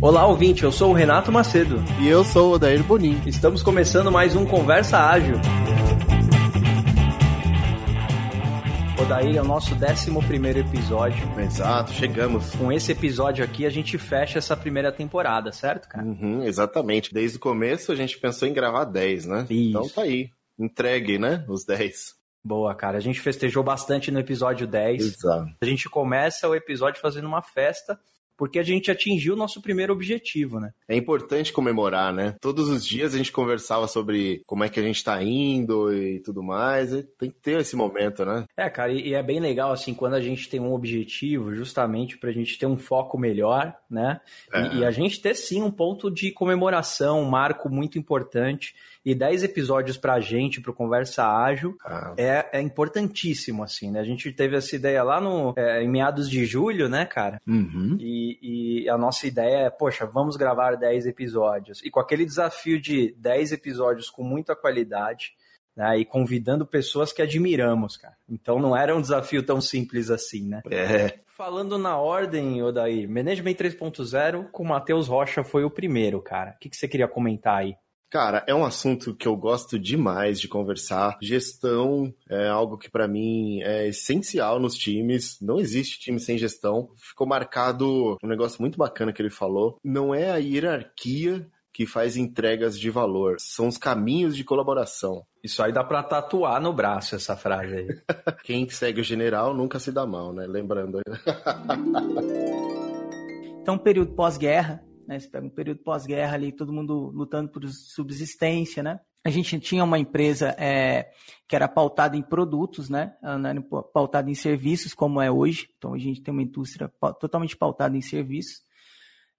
Olá, ouvinte, eu sou o Renato Macedo. E eu sou o Odair Bonin. Estamos começando mais um Conversa Ágil. Odair é o nosso 11 episódio. Exato, chegamos. Com esse episódio aqui, a gente fecha essa primeira temporada, certo, cara? Uhum, exatamente. Desde o começo, a gente pensou em gravar 10, né? Isso. Então tá aí. Entregue, né? Os 10. Boa, cara. A gente festejou bastante no episódio 10. Exato. A gente começa o episódio fazendo uma festa porque a gente atingiu o nosso primeiro objetivo, né? É importante comemorar, né? Todos os dias a gente conversava sobre como é que a gente tá indo e tudo mais. E tem que ter esse momento, né? É, cara, e é bem legal, assim, quando a gente tem um objetivo, justamente pra gente ter um foco melhor, né? É. E, e a gente ter, sim, um ponto de comemoração, um marco muito importante. E 10 episódios pra gente, pro Conversa Ágil, Ah, é, é importantíssimo, assim, né? A gente teve essa ideia lá no, é, em meados de julho, né, cara? Uhum. E, e a nossa ideia é, poxa, vamos gravar 10 episódios. E com aquele desafio de 10 episódios com muita qualidade, né? E convidando pessoas que admiramos, cara. Então não era um desafio tão simples assim, né? É. Falando na ordem, Odair, Management 3.0 com o Matheus Rocha foi o primeiro, cara. O que, que você queria comentar aí? Cara, é um assunto que eu gosto demais de conversar. Gestão é algo que pra mim é essencial nos times. Não existe time sem gestão. Ficou marcado um negócio muito bacana que ele falou. Não é a hierarquia que faz entregas de valor, são os caminhos de colaboração. Isso aí dá pra tatuar no braço, essa frase aí. Quem segue o general nunca se dá mal, né? Lembrando. Então, período pós-guerra, né? Você pega um período pós-guerra ali, todo mundo lutando por subsistência, né? A gente tinha uma empresa é, que era pautada em produtos, né? Não era pautada em serviços, como é hoje. Então, a gente tem uma indústria totalmente pautada em serviços.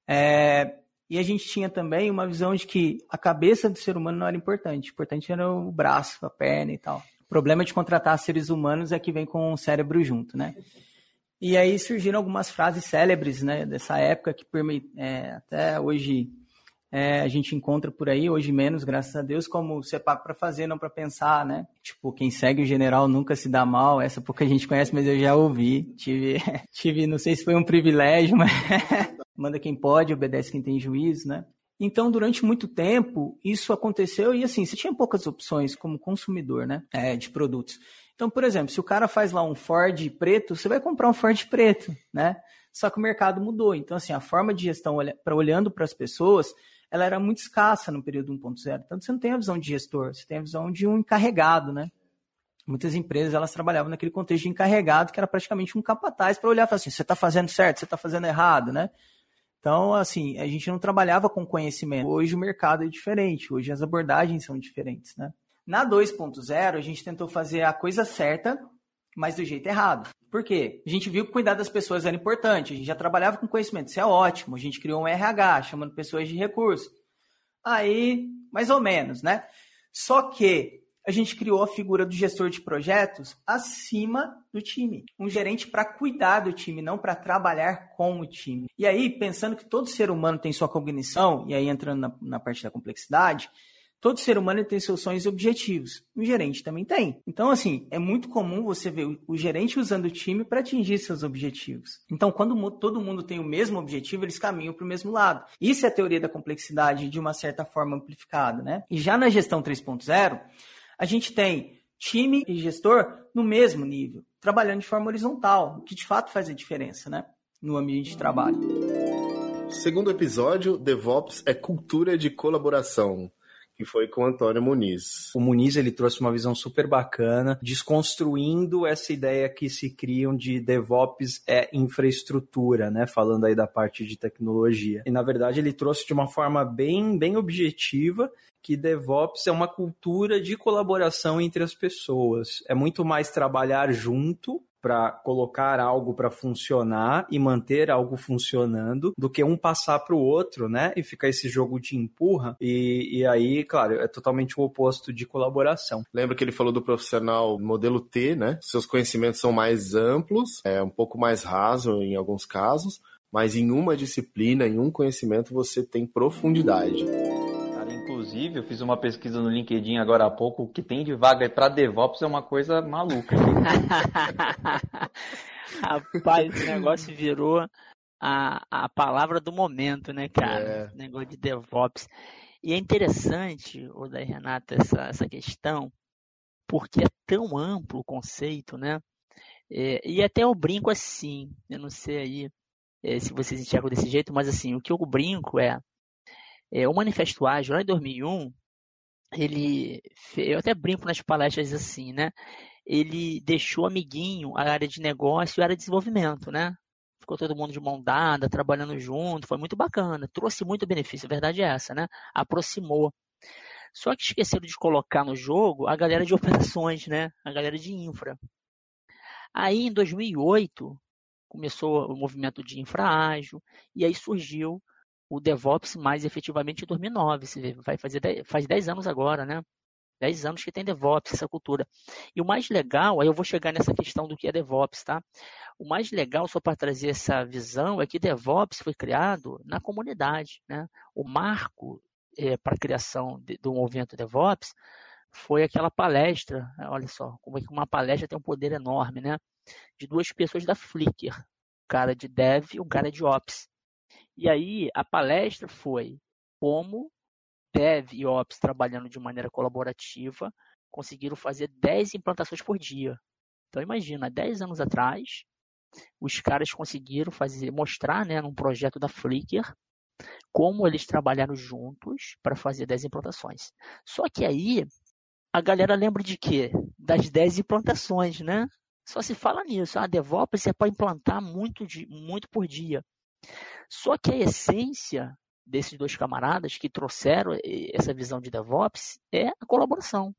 É, e a gente tinha também uma visão de que a cabeça do ser humano não era importante. O importante era o braço, a perna e tal. O problema de contratar seres humanos é que vem com o cérebro junto, né? E aí surgiram algumas frases célebres, né, dessa época que é, até hoje é, a gente encontra por aí, hoje menos, graças a Deus, como você paga para fazer, não para pensar, né? Tipo, quem segue o general nunca se dá mal, essa pouca gente conhece, mas eu já ouvi. Tive, tive não sei se foi um privilégio, mas manda quem pode, obedece quem tem juízo, né? Então, durante muito tempo, isso aconteceu e assim, você tinha poucas opções como consumidor, né, é, de produtos. Então, por exemplo, se o cara faz lá um Ford preto, você vai comprar um Ford preto, né? Só que o mercado mudou. Então, assim, a forma de gestão pra, olhando para as pessoas, ela era muito escassa no período 1.0. Tanto você não tem a visão de gestor, você tem a visão de um encarregado, né? Muitas empresas elas trabalhavam naquele contexto de encarregado, que era praticamente um capataz para olhar e falar assim: você está fazendo certo, você está fazendo errado, né? Então, assim, a gente não trabalhava com conhecimento. Hoje o mercado é diferente, hoje as abordagens são diferentes, né? Na 2.0, a gente tentou fazer a coisa certa, mas do jeito errado. Por quê? A gente viu que cuidar das pessoas era importante, a gente já trabalhava com conhecimento, isso é ótimo. A gente criou um RH, chamando pessoas de recurso. Aí, mais ou menos, né? Só que a gente criou a figura do gestor de projetos acima do time. Um gerente para cuidar do time, não para trabalhar com o time. E aí, pensando que todo ser humano tem sua cognição, e aí entrando na, na parte da complexidade, Todo ser humano tem seus sonhos e objetivos. O gerente também tem. Então, assim, é muito comum você ver o, gerente usando o time para atingir seus objetivos. Então, quando todo mundo tem o mesmo objetivo, eles caminham para o mesmo lado. Isso é a teoria da complexidade de uma certa forma amplificada, né? E já na gestão 3.0, a gente tem time e gestor no mesmo nível, trabalhando de forma horizontal, o que de fato faz a diferença, né? No ambiente de trabalho. Segundo episódio, DevOps é cultura de colaboração, que foi com o Antônio Muniz. O Muniz ele trouxe uma visão super bacana, desconstruindo essa ideia que se criam de DevOps é infraestrutura, né? Falando aí da parte de tecnologia. E na verdade ele trouxe de uma forma bem, bem objetiva que DevOps é uma cultura de colaboração entre as pessoas. É muito mais trabalhar junto para colocar algo para funcionar e manter algo funcionando do que um passar para o outro, né? E ficar esse jogo de empurra. E, e aí, claro, é totalmente o oposto de colaboração. Lembra que ele falou do profissional modelo T, né? Seus conhecimentos são mais amplos, é um pouco mais raso em alguns casos, mas em uma disciplina, em um conhecimento, você tem profundidade. Inclusive, eu fiz uma pesquisa no LinkedIn agora há pouco, o que tem de vaga para DevOps é uma coisa maluca. Rapaz, esse negócio virou a, a palavra do momento, né, cara? É. Negócio de DevOps. E é interessante, o da Renata, essa, essa questão, porque é tão amplo o conceito, né? É, e até eu brinco assim, eu não sei aí é, se vocês enxergam desse jeito, mas assim, o que eu brinco é, é o Manifesto Ágil, lá em 2001, ele, eu até brinco nas palestras assim, né? Ele deixou amiguinho a área de negócio e a área de desenvolvimento, né? Ficou todo mundo de mão dada, trabalhando junto, foi muito bacana, trouxe muito benefício, a verdade é essa, né? Aproximou. Só que esqueceram de colocar no jogo a galera de operações, né? A galera de infra. Aí, em 2008, começou o movimento de infra ágil, e aí surgiu o DevOps mais efetivamente em 2009. Você vai fazer faz 10 anos agora, né? 10 anos que tem DevOps, essa cultura. E o mais legal, aí eu vou chegar nessa questão do que é DevOps, tá? O mais legal, só para trazer essa visão, é que DevOps foi criado na comunidade, né? O marco é, para a criação de, do movimento DevOps foi aquela palestra, olha só, como é que uma palestra tem um poder enorme, né? De duas pessoas da Flickr, um cara de Dev e um cara de Ops. E aí a palestra foi como Dev e Ops trabalhando de maneira colaborativa conseguiram fazer 10 implantações por dia. Então imagina, 10 anos atrás, os caras conseguiram fazer, mostrar, né, num projeto da Flickr, como eles trabalharam juntos para fazer 10 implantações. Só que aí a galera lembra de quê? Das 10 implantações, né? Só se fala nisso. A ah, DevOps é para implantar muito, de, muito por dia. Só que a essência desses dois camaradas que trouxeram essa visão de DevOps é a colaboração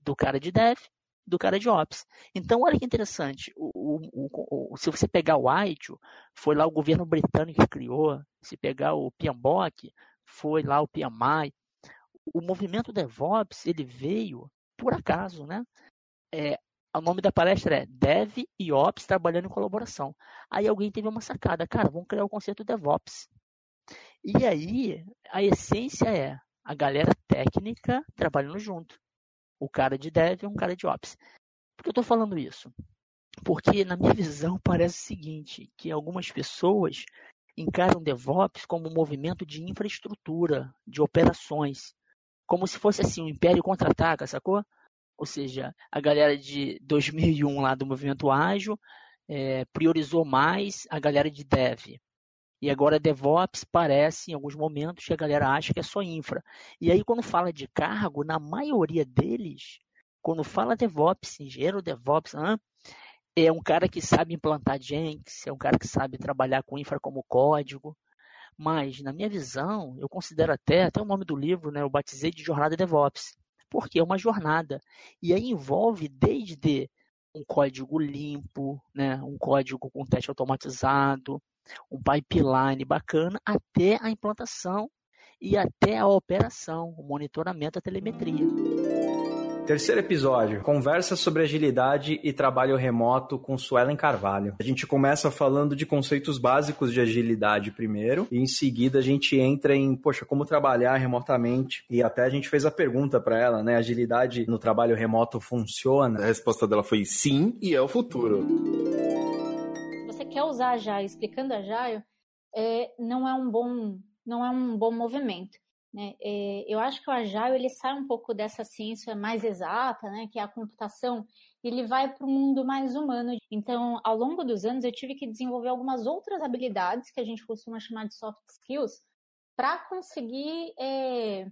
do cara de Dev do cara de Ops. Então, olha que interessante. O, o, o, se você pegar o ITIL, foi lá o governo britânico que criou. Se pegar o PMBOK, foi lá o PMI o movimento DevOps ele veio por acaso, né? É, o nome da palestra é Dev e Ops trabalhando em colaboração. Aí alguém teve uma sacada, cara, vamos criar o conceito DevOps. E aí a essência é a galera técnica trabalhando junto. O cara de Dev e um cara de Ops. Por que eu estou falando isso? Porque na minha visão parece o seguinte, que algumas pessoas encaram DevOps como um movimento de infraestrutura, de operações como se fosse assim, o Império contra-ataca, sacou? Ou seja, a galera de 2001 lá do movimento ágil é, priorizou mais a galera de dev. E agora DevOps parece, em alguns momentos, que a galera acha que é só infra. E aí, quando fala de cargo, na maioria deles, quando fala DevOps, engenheiro DevOps, é um cara que sabe implantar Jenkins, é um cara que sabe trabalhar com infra como código, mas, na minha visão, eu considero até, até o nome do livro, né, eu batizei de Jornada DevOps, porque é uma jornada. E aí envolve desde um código limpo, né, um código com teste automatizado, um pipeline bacana, até a implantação e até a operação, o monitoramento, a telemetria. Terceiro episódio, conversa sobre agilidade e trabalho remoto com Suelen Carvalho. A gente começa falando de conceitos básicos de agilidade primeiro, e em seguida a gente entra em, poxa, como trabalhar remotamente. E até a gente fez a pergunta para ela, né? Agilidade no trabalho remoto funciona? A resposta dela foi sim e é o futuro. Se você quer usar Agile, explicando Agile, é, não é um bom não é um bom movimento. Né? É, eu acho que o Agile ele sai um pouco dessa ciência mais exata, né, que é a computação, ele vai para o mundo mais humano. Então, ao longo dos anos, eu tive que desenvolver algumas outras habilidades que a gente costuma chamar de soft skills para conseguir é,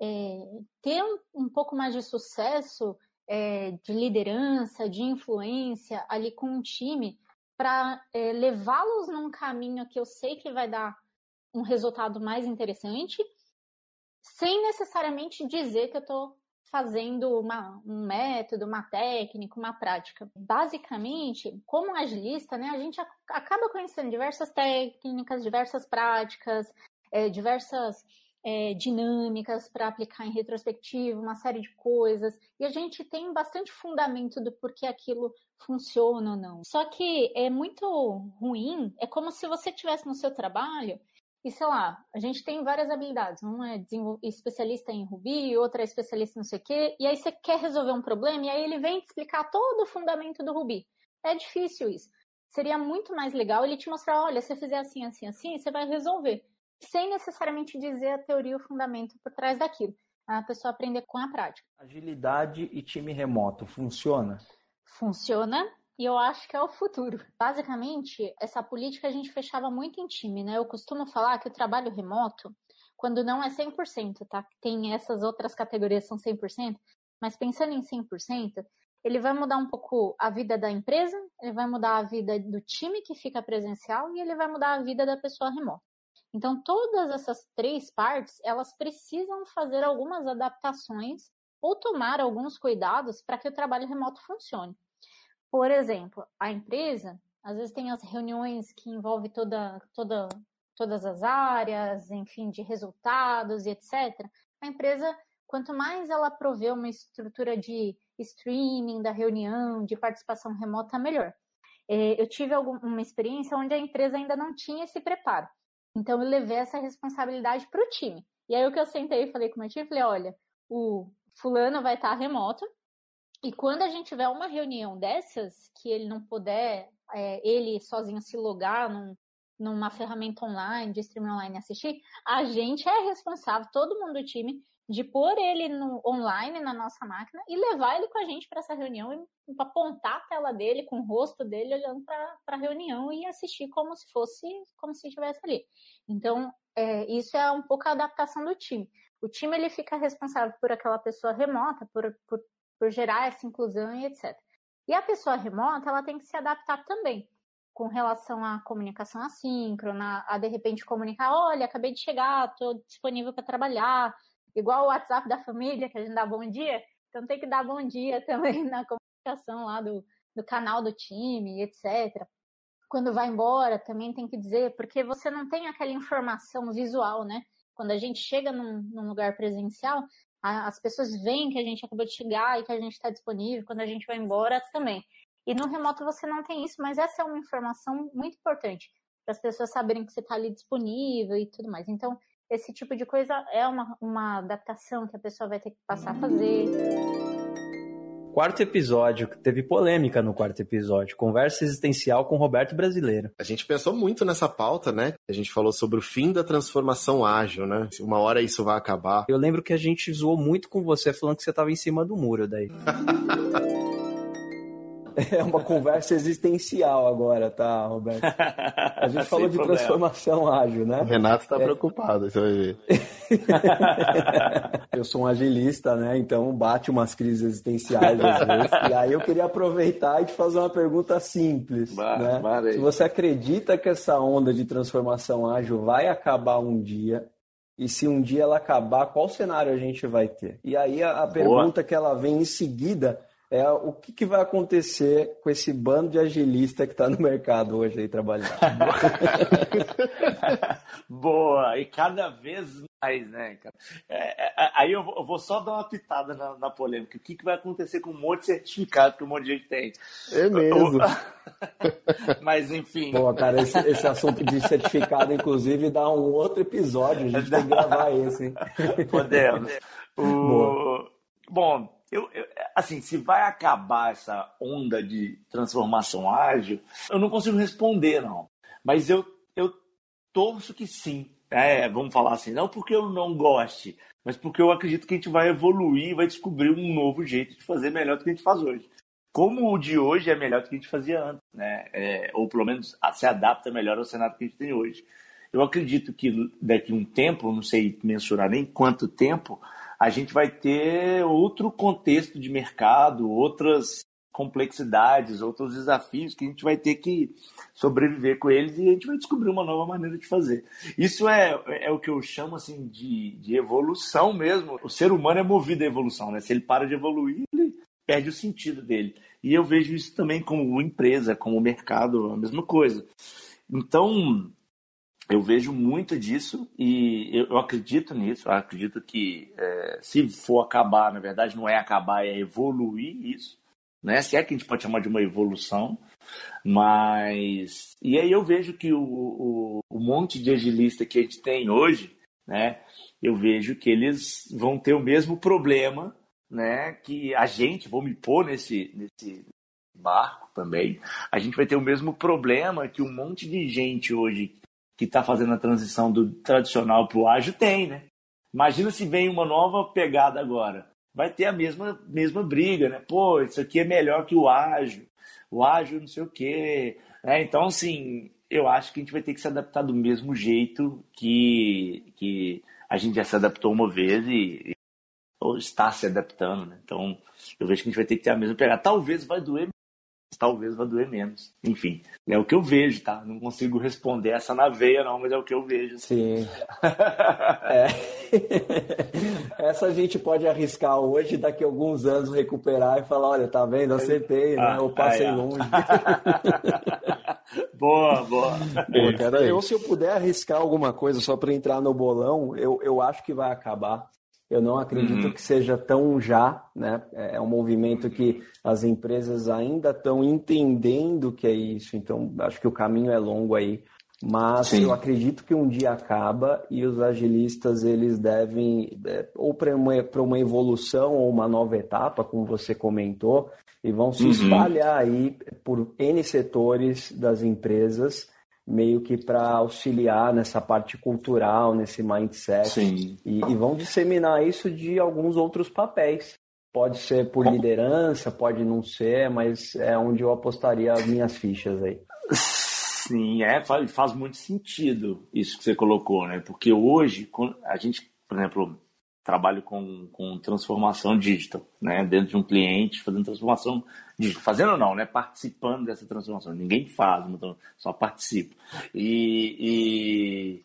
é, ter um, um, pouco mais de sucesso é, de liderança, de influência ali com um time, para é, levá-los num caminho que eu sei que vai dar um resultado mais interessante sem necessariamente dizer que eu estou fazendo uma, um método, uma técnica, uma prática. Basicamente, como agilista, né, a gente acaba conhecendo diversas técnicas, diversas práticas, é, diversas é, dinâmicas para aplicar em retrospectiva, uma série de coisas, e a gente tem bastante fundamento do porquê aquilo funciona ou não. Só que é muito ruim, é como se você tivesse no seu trabalho e sei lá, a gente tem várias habilidades. Um é especialista em Ruby, outra é especialista em não sei o quê. E aí você quer resolver um problema e aí ele vem te explicar todo o fundamento do Ruby. É difícil isso. seria muito mais legal ele te mostrar, olha, se você fizer assim, assim, assim, você vai resolver. Sem necessariamente dizer a teoria ou o fundamento por trás daquilo. A pessoa aprender com a prática. Agilidade e time remoto, funciona? Funciona e eu acho que é o futuro. Basicamente, essa política a gente fechava muito em time, né? Eu costumo falar que o trabalho remoto, quando não é 100%, tá? Tem essas outras categorias são 100%, mas pensando em 100%, ele vai mudar um pouco a vida da empresa, ele vai mudar a vida do time que fica presencial e ele vai mudar a vida da pessoa remota. Então, todas essas três partes, elas precisam fazer algumas adaptações ou tomar alguns cuidados para que o trabalho remoto funcione. Por exemplo, a empresa, às vezes tem as reuniões que envolvem toda, toda, todas as áreas, enfim, de resultados e etc. A empresa, quanto mais ela prover uma estrutura de streaming da reunião, de participação remota, melhor. É, eu tive uma experiência onde a empresa ainda não tinha esse preparo. Então eu levei essa responsabilidade para o time. E aí o que eu sentei e falei com o meu time, falei, olha, o fulano vai estar remoto, e quando a gente tiver uma reunião dessas, que ele não puder, é, ele sozinho se logar num, numa ferramenta online, de streaming online assistir, a gente é responsável, todo mundo do time, de pôr ele no, online na nossa máquina e levar ele com a gente para essa reunião e apontar a tela dele com o rosto dele olhando para a reunião e assistir como se fosse como se estivesse ali. Então, é, isso é um pouco a adaptação do time. O time ele fica responsável por aquela pessoa remota, por, por, por gerar essa inclusão e etc. E a pessoa remota, ela tem que se adaptar também com relação à comunicação assíncrona, a de repente comunicar, olha, acabei de chegar, estou disponível para trabalhar, igual o WhatsApp da família, que a gente dá bom dia, então tem que dar bom dia também na comunicação lá do, do canal do time, etc. Quando vai embora, também tem que dizer, porque você não tem aquela informação visual, né? Quando a gente chega num, num lugar presencial, as pessoas veem que a gente acabou de chegar e que a gente está disponível, quando a gente vai embora também. E no remoto você não tem isso, mas essa é uma informação muito importante para as pessoas saberem que você está ali disponível e tudo mais. Então, esse tipo de coisa é uma, uma adaptação que a pessoa vai ter que passar a fazer. Quarto episódio, teve polêmica no quarto episódio. Conversa existencial com Roberto Brasileiro. A gente pensou muito nessa pauta, né? A gente falou sobre o fim da transformação ágil, né? Uma hora isso vai acabar. Eu lembro que a gente zoou muito com você, falando que você estava em cima do muro daí. É uma conversa existencial agora, tá, Roberto? A gente falou de problema. transformação ágil, né? O Renato está é... preocupado, você vai ver. eu sou um agilista, né? Então bate umas crises existenciais às vezes. E aí eu queria aproveitar e te fazer uma pergunta simples. Bah, né? Se você acredita que essa onda de transformação ágil vai acabar um dia, e se um dia ela acabar, qual cenário a gente vai ter? E aí a, a pergunta que ela vem em seguida é o que, que, vai acontecer com esse bando de agilista que está no mercado hoje aí trabalhando. Boa, e cada vez mais, né, cara? É, é, aí eu vou, eu vou, só dar uma pitada na, na polêmica. O que, que, vai acontecer com um monte de certificado que um monte de gente tem? É mesmo. Mas, enfim. Boa, cara, esse, esse, assunto de certificado, inclusive, dá um outro episódio. A gente tem que gravar esse, hein? Podemos. O... Bom, eu, eu, assim, se vai acabar essa onda de transformação ágil, eu não consigo responder, não. Mas eu, eu torço que sim. É, vamos falar assim, não porque eu não goste, mas porque eu acredito que a gente vai evoluir e vai descobrir um novo jeito de fazer melhor do que a gente faz hoje. Como o de hoje é melhor do que a gente fazia antes, né? É, ou pelo menos se adapta melhor ao cenário que a gente tem hoje. Eu acredito que daqui a um tempo, não sei mensurar nem quanto tempo, a gente vai ter outro contexto de mercado, outras complexidades, outros desafios que a gente vai ter que sobreviver com eles e a gente vai descobrir uma nova maneira de fazer. Isso é, é o que eu chamo assim de, de evolução mesmo. O ser humano é movido à evolução, né? Se ele para de evoluir, ele perde o sentido dele. E eu vejo isso também como empresa, como mercado, a mesma coisa. Então, eu vejo muito disso e eu, acredito nisso. Eu acredito que é, se for acabar, na verdade, não é acabar, é evoluir isso. Né? Se é que a gente pode chamar de uma evolução. Mas. E aí eu vejo que o, o, o monte de agilista que a gente tem hoje, né? Eu vejo que eles vão ter o mesmo problema, né? Que a gente, vou me pôr nesse, nesse, barco também, a gente vai ter o mesmo problema que um monte de gente hoje que está fazendo a transição do tradicional para o ágil tem, né? Imagina se vem uma nova pegada agora. Vai ter a mesma, mesma briga, né? Pô, isso aqui é melhor que o ágil. O ágil não sei o quê. É, então, assim, eu acho que a gente vai ter que se adaptar do mesmo jeito que, que a gente já se adaptou uma vez e, ou está se adaptando, né? Então, eu vejo que a gente vai ter que ter a mesma pegada. Talvez vai doer talvez vai doer menos. Enfim, é o que eu vejo, tá? Não consigo responder essa na veia, não, mas é o que eu vejo. Sim. é. essa a gente pode arriscar hoje, daqui a alguns anos recuperar e falar, olha, tá vendo? Acertei, né? Eu passei ah, longe. boa, boa. Pô, eu, se eu puder arriscar alguma coisa só para entrar no bolão, eu, eu acho que vai acabar. Eu não acredito uhum. que seja tão já, né? É um movimento que as empresas ainda estão entendendo que é isso, então acho que o caminho é longo aí. Mas Sim. eu acredito que um dia acaba e os agilistas eles devem é, ou para uma, uma evolução ou uma nova etapa, como você comentou, e vão se uhum. espalhar aí por N setores das empresas meio que para auxiliar nessa parte cultural, nesse mindset. E, e, vão disseminar isso de alguns outros papéis. Pode ser por liderança, pode não ser, mas é onde eu apostaria as minhas fichas aí. Sim, é, faz, faz muito sentido isso que você colocou, né? Porque hoje, a gente, por exemplo, trabalho com, com transformação digital, né? Dentro de um cliente, fazendo transformação. Fazendo ou não, né? Participando dessa transformação. Ninguém faz, só participo. E, e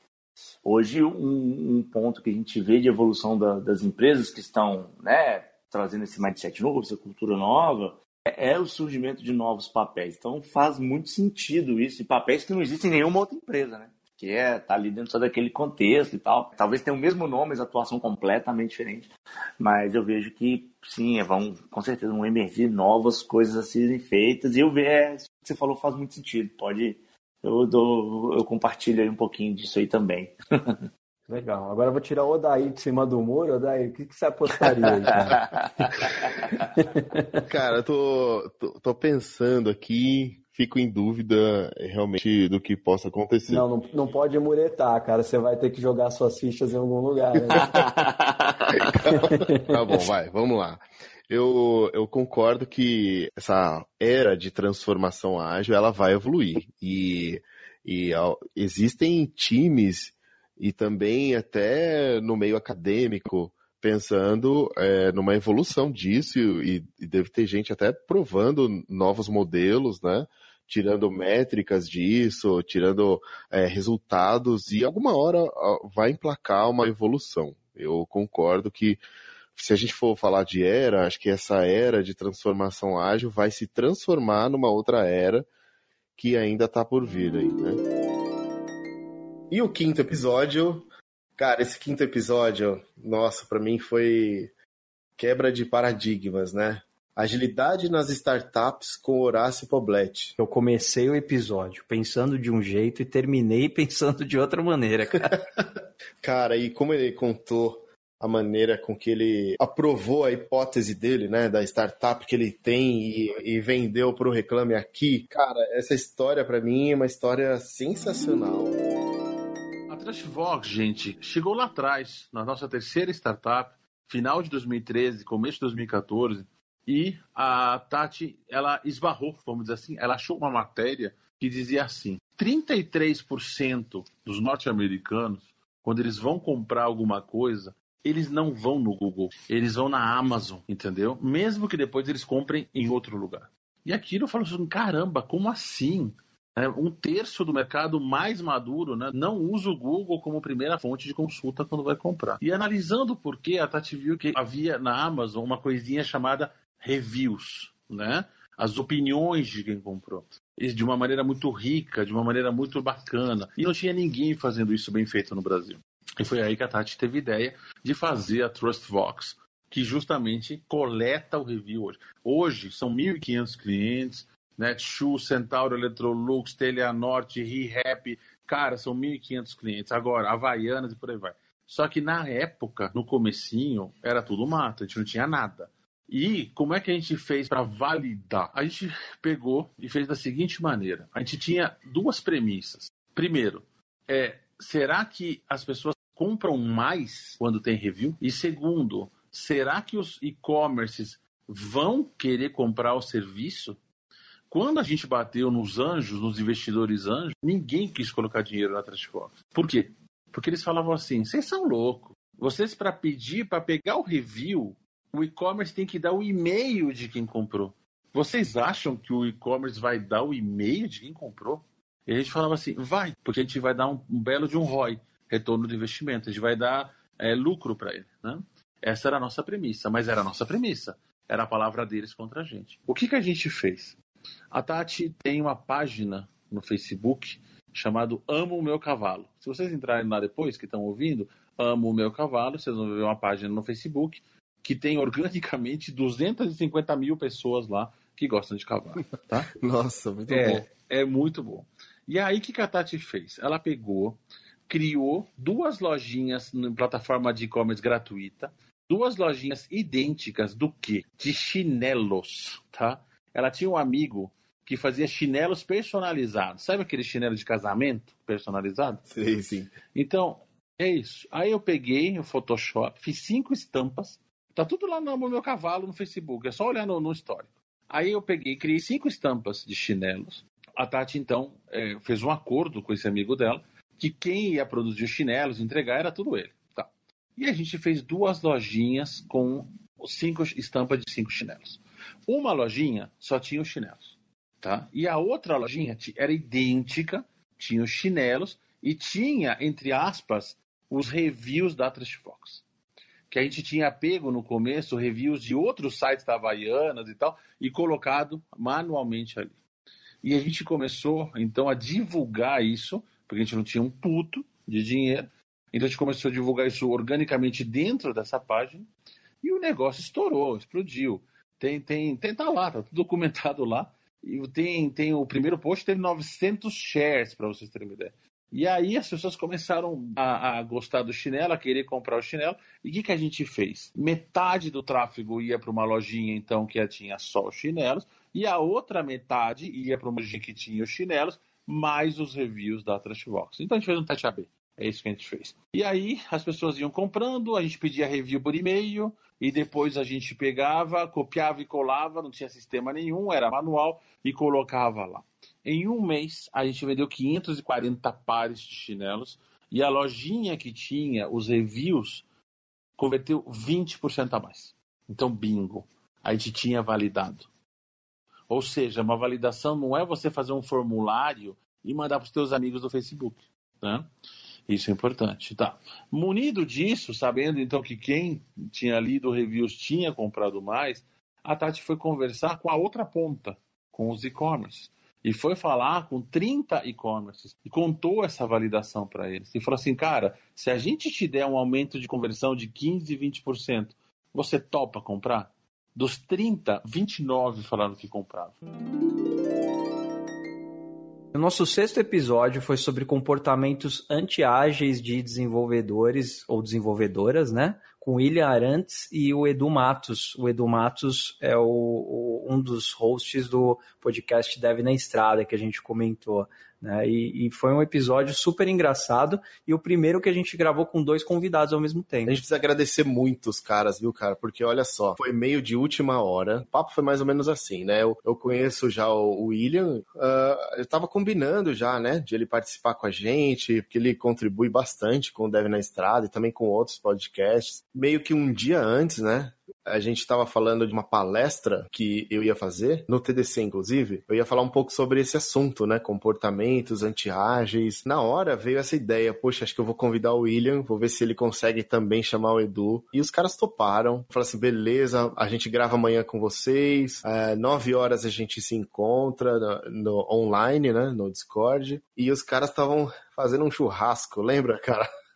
hoje um, um, ponto que a gente vê de evolução da, das empresas que estão, né? Trazendo esse mindset novo, essa cultura nova, é, é o surgimento de novos papéis. Então faz muito sentido isso, e papéis que não existem em nenhuma outra empresa, né? Que é tá ali dentro só daquele contexto e tal. Talvez tenha o mesmo nome, mas a atuação completamente diferente. Mas eu vejo que sim, vão com certeza vão emergir novas coisas a serem feitas. E eu vejo, é, o que você falou faz muito sentido. Pode, eu dou, eu compartilho aí um pouquinho disso aí também. Legal. Agora eu vou tirar o Odaí de cima do muro. Odaí, o que, que você apostaria aí, cara? cara, eu tô, tô, tô pensando aqui fico em dúvida realmente do que possa acontecer. Não, não, não pode muretar, cara. Você vai ter que jogar suas fichas em algum lugar. Né? tá bom, vai, vamos lá. Eu, eu concordo que essa era de transformação ágil ela vai evoluir e, e existem times e também até no meio acadêmico pensando é, numa evolução disso e, e, deve ter gente até provando novos modelos, né? Tirando métricas disso, tirando é, resultados, e alguma hora vai emplacar uma evolução. Eu concordo que se a gente for falar de era, acho que essa era de transformação ágil vai se transformar numa outra era que ainda está por vir aí, né? E o quinto episódio, cara, esse quinto episódio, nossa, para mim foi quebra de paradigmas, né? Agilidade nas startups com Horácio Poblet. Eu comecei o episódio pensando de um jeito e terminei pensando de outra maneira, cara. cara, e como ele contou a maneira com que ele aprovou a hipótese dele, né, da startup que ele tem e, e vendeu para o Reclame Aqui. Cara, essa história para mim é uma história sensacional. A Trashvox, gente, chegou lá atrás, na nossa terceira startup, final de 2013, começo de 2014, e a Tati, ela esbarrou, vamos dizer assim, ela achou uma matéria que dizia assim: 33% dos norte-americanos, quando eles vão comprar alguma coisa, eles não vão no Google, eles vão na Amazon, entendeu? Mesmo que depois eles comprem em outro lugar. E aquilo eu falo assim: caramba, como assim? É, um terço do mercado mais maduro né, não usa o Google como primeira fonte de consulta quando vai comprar. E analisando por que a Tati viu que havia na Amazon uma coisinha chamada reviews, né? As opiniões de quem comprou. De uma maneira muito rica, de uma maneira muito bacana. E não tinha ninguém fazendo isso bem feito no Brasil. E foi aí que a Tati teve ideia de fazer a TrustVox, que justamente coleta o review hoje. Hoje são 1.500 clientes, Netshoes, Centauro, Electrolux, Teleanorte, ReHap, cara, são 1.500 clientes. Agora, Havaianas e por aí vai. Só que na época, no comecinho, era tudo mato, a gente não tinha nada. E como é que a gente fez para validar? A gente pegou e fez da seguinte maneira: a gente tinha duas premissas. Primeiro, é, será que as pessoas compram mais quando tem review? E segundo, será que os e-commerces vão querer comprar o serviço? Quando a gente bateu nos anjos, nos investidores anjos, ninguém quis colocar dinheiro na Trashbox. Por quê? Porque eles falavam assim: vocês são loucos. Vocês, para pedir, para pegar o review, o e-commerce tem que dar o e-mail de quem comprou. Vocês acham que o e-commerce vai dar o e-mail de quem comprou? E a gente falava assim: vai, porque a gente vai dar um, um belo de um ROI, retorno do investimento, a gente vai dar é, lucro para ele. Né? Essa era a nossa premissa, mas era a nossa premissa. Era a palavra deles contra a gente. O que, que a gente fez? A Tati tem uma página no Facebook chamado Amo o Meu Cavalo. Se vocês entrarem lá depois, que estão ouvindo, Amo o Meu Cavalo, vocês vão ver uma página no Facebook que tem organicamente 250 mil pessoas lá que gostam de cavalo. Tá? Nossa, muito é, bom. É muito bom. E aí, o que a Tati fez? Ela pegou, criou duas lojinhas na plataforma de e-commerce gratuita, duas lojinhas idênticas do que? De chinelos, tá? Ela tinha um amigo que fazia chinelos personalizados. Sabe aquele chinelo de casamento personalizado? Sim, sim. Então, é isso. Aí eu peguei o Photoshop, fiz cinco estampas. Tá tudo lá no meu cavalo no Facebook, é só olhar no, no histórico. Aí eu peguei, criei cinco estampas de chinelos. A Tati, então, é, fez um acordo com esse amigo dela que quem ia produzir os chinelos, entregar, era tudo ele. Tá. E a gente fez duas lojinhas com cinco estampas de cinco chinelos. Uma lojinha só tinha os chinelos, tá? E a outra lojinha era idêntica, tinha os chinelos e tinha, entre aspas, os reviews da Trash Fox. Que a gente tinha pego no começo reviews de outros sites da Havaianas e tal, e colocado manualmente ali. E a gente começou, então, a divulgar isso, porque a gente não tinha um puto de dinheiro. Então a gente começou a divulgar isso organicamente dentro dessa página. E o negócio estourou, explodiu. Tem, tem, tem, tá lá, tá tudo documentado lá. E tem, tem o primeiro post teve 900 shares, para vocês terem uma ideia. E aí as pessoas começaram a, a, gostar do chinelo, a querer comprar o chinelo. E o que, que a gente fez? Metade do tráfego ia para uma lojinha, então, que tinha só os chinelos, e a outra metade ia para uma lojinha que tinha os chinelos, mais os reviews da Trashbox. Então a gente fez um teste AB. É isso que a gente fez. E aí as pessoas iam comprando, a gente pedia review por e-mail, e depois a gente pegava, copiava e colava, não tinha sistema nenhum, era manual, e colocava lá. Em um mês, a gente vendeu 540 pares de chinelos, e a lojinha que tinha os reviews converteu 20% a mais. Então, bingo. A gente tinha validado. Ou seja, uma validação não é você fazer um formulário e mandar para os seus amigos do Facebook. Né? Isso é importante, tá? Munido disso, sabendo então que quem tinha lido reviews tinha comprado mais, a Tati foi conversar com a outra ponta, com os e-commerce. E foi falar com 30 e-commerces e contou essa validação para eles. E falou assim: cara, se a gente te der um aumento de conversão de 15, 20%, você topa comprar? Dos 30, 29 falaram que compravam. O nosso sexto episódio foi sobre comportamentos anti-ágeis de desenvolvedores ou desenvolvedoras, né? Com William Arantes e o Edu Matos. O Edu Matos é o, o, um dos hosts do podcast Dev na Estrada, que a gente comentou. Né? E, e, foi um episódio super engraçado e o primeiro que a gente gravou com dois convidados ao mesmo tempo. A gente precisa agradecer muito os caras, viu, cara? Porque olha só, foi meio de última hora. O papo foi mais ou menos assim, né? Eu, eu conheço já o, William, uh, eu tava combinando já, né, de ele participar com a gente, porque ele contribui bastante com o Dev na Estrada e também com outros podcasts. Meio que um dia antes, né? a gente estava falando de uma palestra que eu ia fazer, no TDC inclusive, eu ia falar um pouco sobre esse assunto, né? Comportamentos anti-ágeis. Na hora veio essa ideia, poxa, acho que eu vou convidar o William, vou ver se ele consegue também chamar o Edu. E os caras toparam. Falaram assim, beleza, a gente grava amanhã com vocês, é, nove horas a gente se encontra no, no online, né? No Discord. E os caras estavam fazendo um churrasco, lembra, cara?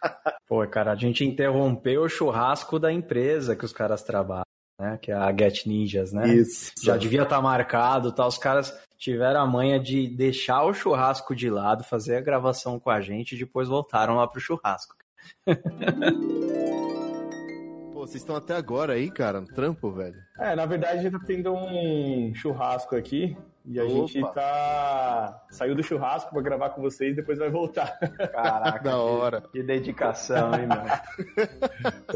Pô, cara, a gente interrompeu o churrasco da empresa que os caras trabalham, né? Que é a Get Ninjas, né? Isso. Já devia estar tá marcado, tá? Os caras tiveram a manha de deixar o churrasco de lado, fazer a gravação com a gente e depois voltaram lá pro churrasco. Pô, vocês estão até agora aí, cara, no trampo, velho? É, na verdade, tá tendo um churrasco aqui. E a Opa. gente tá. Saiu do churrasco pra gravar com vocês depois vai voltar. Caraca. da hora. Que, dedicação, hein, meu?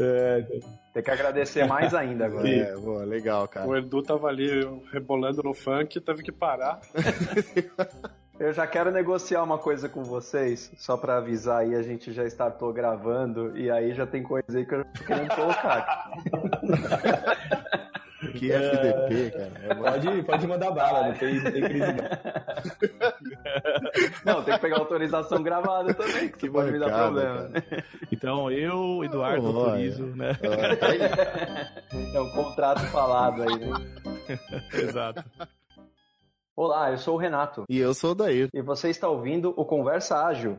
é. Tem que agradecer mais ainda agora. É, boa, legal, cara. O Edu tava ali rebolando no funk, teve que parar. Eu já quero negociar uma coisa com vocês, só para avisar aí, a gente já startou gravando, e aí já tem coisa aí que eu tô querendo colocar. Que é... FDP, cara. É pode, pode mandar bala, não tem, não tem crise não. Não, tem que pegar autorização gravada também, que, que pode me dar problema. Cara. Então, eu, Eduardo, oh, autorizo, é. né? É um contrato falado aí, né? Exato. Olá, eu sou o Renato. E eu sou o Dair. E você está ouvindo o Conversa Ágil.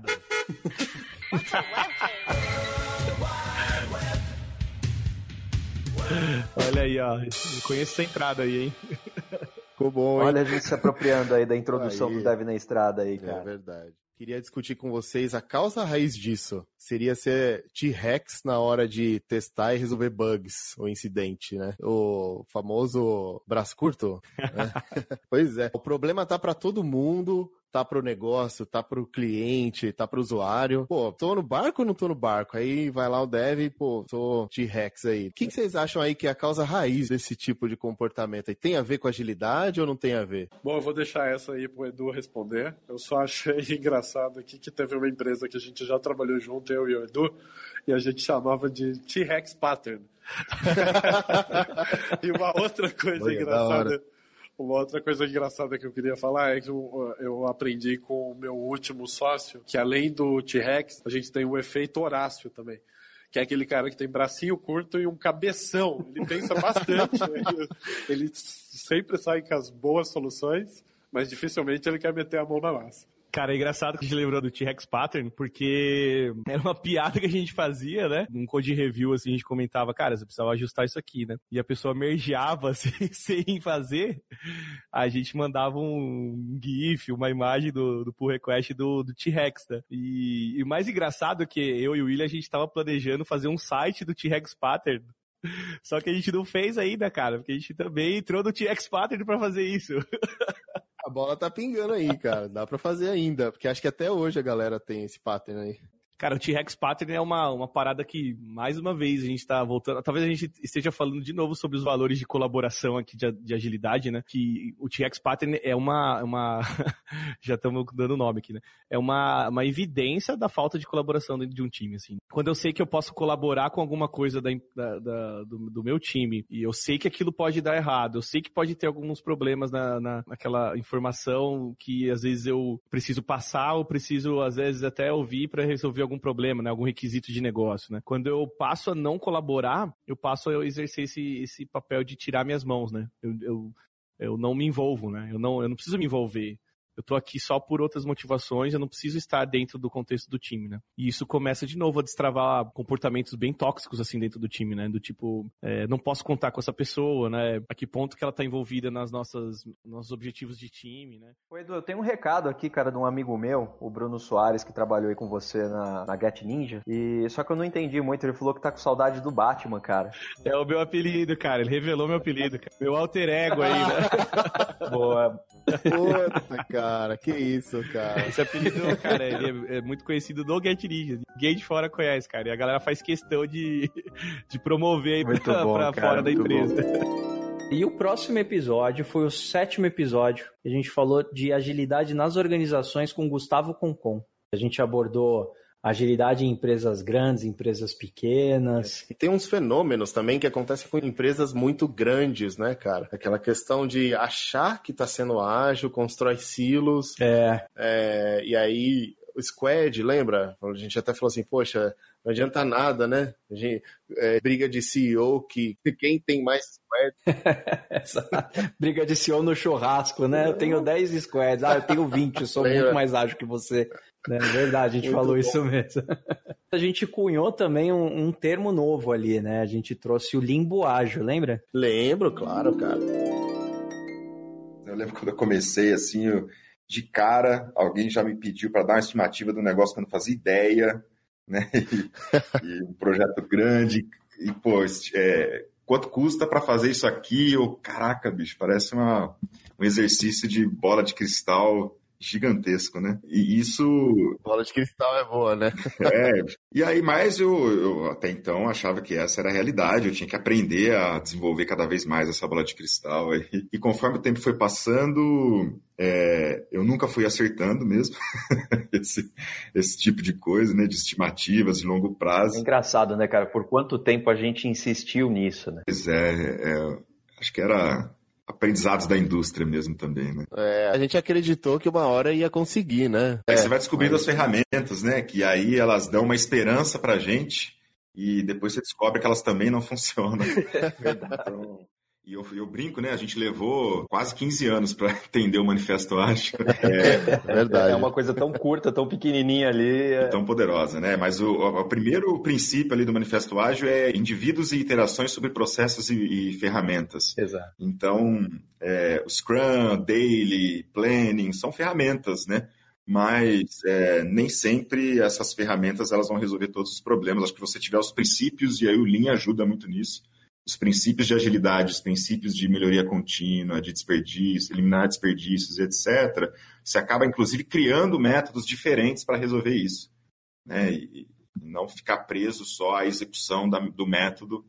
Olha aí, ó. Eu conheço essa entrada aí, hein? Ficou bom, hein? Olha a gente se apropriando aí da introdução aí. do Dev na Estrada aí, cara. É verdade. Queria discutir com vocês a causa raiz disso. Seria ser T-Rex na hora de testar e resolver bugs ou incidente, né? O famoso braço curto. Né? pois é. O problema tá para todo mundo, tá pro negócio, tá pro cliente, tá pro usuário. Pô, tô no barco ou não tô no barco? Aí vai lá o dev, pô, tô T-Rex aí. O que, que, vocês acham aí que é a causa raiz desse tipo de comportamento aí? Tem a ver com agilidade ou não tem a ver? Bom, eu vou deixar essa aí pro Edu responder. Eu só achei engraçado aqui que teve uma empresa que a gente já trabalhou junto, eu e o Edu, e a gente chamava de T-Rex Pattern. e uma outra coisa Olha, engraçada uma outra coisa engraçada que eu queria falar é que eu, eu aprendi com o meu último sócio que além do T-Rex, a gente tem o efeito Horácio também que é aquele cara que tem bracinho curto e um cabeção. Ele pensa bastante, ele, ele, sempre sai com as boas soluções, mas dificilmente ele quer meter a mão na massa. Cara, é engraçado que a gente lembrou do T-Rex Pattern, porque era uma piada que a gente fazia, né? Num code review, assim, a gente comentava, cara, você precisava ajustar isso aqui, né? E a pessoa mergeava sem, sem fazer, a gente mandava um GIF, uma imagem do, do pull request do, do T-Rex, né? E, e o mais engraçado é que eu e o William, a gente tava planejando fazer um site do T-Rex Pattern só que a gente não fez ainda, cara, porque a gente também entrou no TX Pattern para fazer isso. A bola tá pingando aí, cara. Dá para fazer ainda, porque acho que até hoje a galera tem esse pattern aí. Cara, o T-Rex Pattern é uma, uma parada que, mais uma vez, a gente está voltando. Talvez a gente esteja falando de novo sobre os valores de colaboração aqui de, de agilidade, né? Que o T-Rex Pattern é uma. uma já estamos dando nome aqui, né? É uma, uma evidência da falta de colaboração dentro de um time, assim. Quando eu sei que eu posso colaborar com alguma coisa da, da, da do, do, meu time e eu sei que aquilo pode dar errado, eu sei que pode ter alguns problemas na, na, naquela informação que às vezes eu preciso passar ou preciso, às vezes, até ouvir para resolver algum problema, né? Algum requisito de negócio, né? Quando eu passo a não colaborar, eu passo a exercer esse, esse papel de tirar minhas mãos, né? Eu, eu, eu não me envolvo, né? Eu não, eu não preciso me envolver eu tô aqui só por outras motivações, eu não preciso estar dentro do contexto do time, né? E isso começa de novo a destravar comportamentos bem tóxicos assim dentro do time, né? Do tipo, é, não posso contar com essa pessoa, né? A que ponto que ela tá envolvida nas nossas nossos objetivos de time, né? Ô Edu, eu tenho um recado aqui, cara, de um amigo meu, o Bruno Soares, que trabalhou aí com você na, na Get Ninja. E só que eu não entendi muito, ele falou que tá com saudade do Batman, cara. É o meu apelido, cara. Ele revelou meu apelido, cara. Meu alter ego aí, né? Boa. Puta, cara cara. Que isso, cara. Esse apelido, cara, ele é, é muito conhecido do Get Ninja. Ninguém de fora conhece, cara. E a galera faz questão de, de promover aí pra, bom, pra cara, fora da empresa. Bom. E o próximo episódio foi o sétimo episódio. A gente falou de agilidade nas organizações com Gustavo Concon. A gente abordou agilidade em empresas grandes, empresas pequenas. E tem uns fenômenos também que acontecem com empresas muito grandes, né, cara? Aquela questão de achar que está sendo ágil, constrói silos. É. é. E aí o squad, lembra? A gente até falou assim, poxa, não adianta nada, né? A gente, é, briga de CEO que quem tem mais squad. briga de CEO no churrasco, né? Eu tenho 10 squads, ah, eu tenho 20, eu sou lembra? muito mais ágil que você. É verdade, a gente muito falou bom. isso mesmo. A gente cunhou também um, um, termo novo ali, né? A gente trouxe o limbo ágil, lembra? Lembro, claro, cara. Eu lembro quando eu comecei, assim, eu, de cara, alguém já me pediu para dar uma estimativa do negócio que eu não fazia ideia, né? E, e um projeto grande, e pô, é, quanto custa para fazer isso aqui? Eu, caraca, bicho, parece uma, um exercício de bola de cristal gigantesco, né? E isso. Bola de cristal é boa, né? é. E aí, mais eu, eu, até então achava que essa era a realidade, eu tinha que aprender a desenvolver cada vez mais essa bola de cristal. E, e conforme o tempo foi passando, é, eu nunca fui acertando mesmo esse, esse tipo de coisa, né? De estimativas de longo prazo. É engraçado, né, cara? Por quanto tempo a gente insistiu nisso, né? Pois é, é acho que era aprendizados da indústria mesmo também, né? É, a gente acreditou que uma hora ia conseguir, né? Aí é, você vai descobrindo mas... as ferramentas, né? Que aí elas dão uma esperança pra gente e depois você descobre que elas também não funcionam. É verdade. Então, e eu, eu, brinco, né? A gente levou quase 15 anos para entender o manifesto acho. É, verdade. É uma coisa tão curta, tão pequenininha ali. É... Tão poderosa, né? Mas o, o, primeiro princípio ali do manifesto ágil é indivíduos e interações sobre processos e, e ferramentas. Exato. Então, é, o Scrum, Daily, Planning são ferramentas, né? Mas é, nem sempre essas ferramentas elas vão resolver todos os problemas. Acho que você tiver os princípios e aí o Lean ajuda muito nisso os princípios de agilidade, os princípios de melhoria contínua, de desperdício, eliminar desperdícios, etc., você acaba, inclusive, criando métodos diferentes para resolver isso. Né? E não ficar preso só à execução da, do método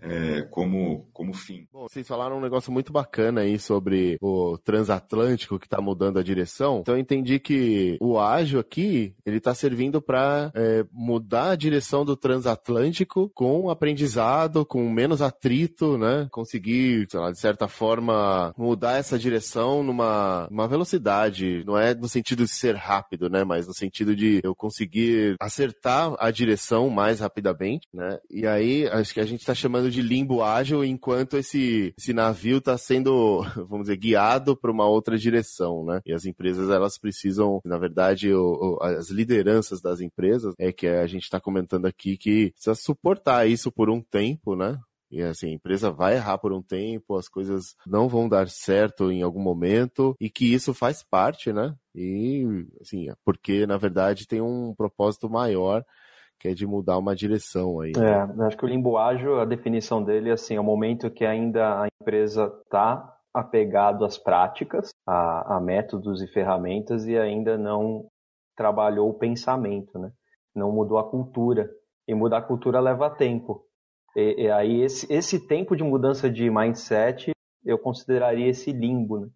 é, como, como fim. Bom, vocês falaram um negócio muito bacana aí sobre o transatlântico que está mudando a direção. Então eu entendi que o ágil aqui ele está servindo para é, mudar a direção do transatlântico com aprendizado, com menos atrito, né? Conseguir, lá, de certa forma, mudar essa direção numa uma velocidade. Não é no sentido de ser rápido, né? Mas no sentido de eu conseguir acertar a direção mais rapidamente, né? E aí acho que a gente está chamando de limbo ágil, enquanto esse, esse navio está sendo, vamos dizer, guiado para uma outra direção, né? E as empresas, elas precisam, na verdade, o, o, as lideranças das empresas, é que a gente está comentando aqui que precisa suportar isso por um tempo, né? E assim, a empresa vai errar por um tempo, as coisas não vão dar certo em algum momento, e que isso faz parte, né? E assim, porque na verdade tem um propósito maior que é de mudar uma direção aí. É, acho que o limbo ágil, a definição dele assim, é o momento que ainda a empresa está apegado às práticas, a, a, métodos e ferramentas e ainda não trabalhou o pensamento, né? Não mudou a cultura. E mudar a cultura leva tempo. E, e aí esse, esse tempo de mudança de mindset eu consideraria esse limbo, né?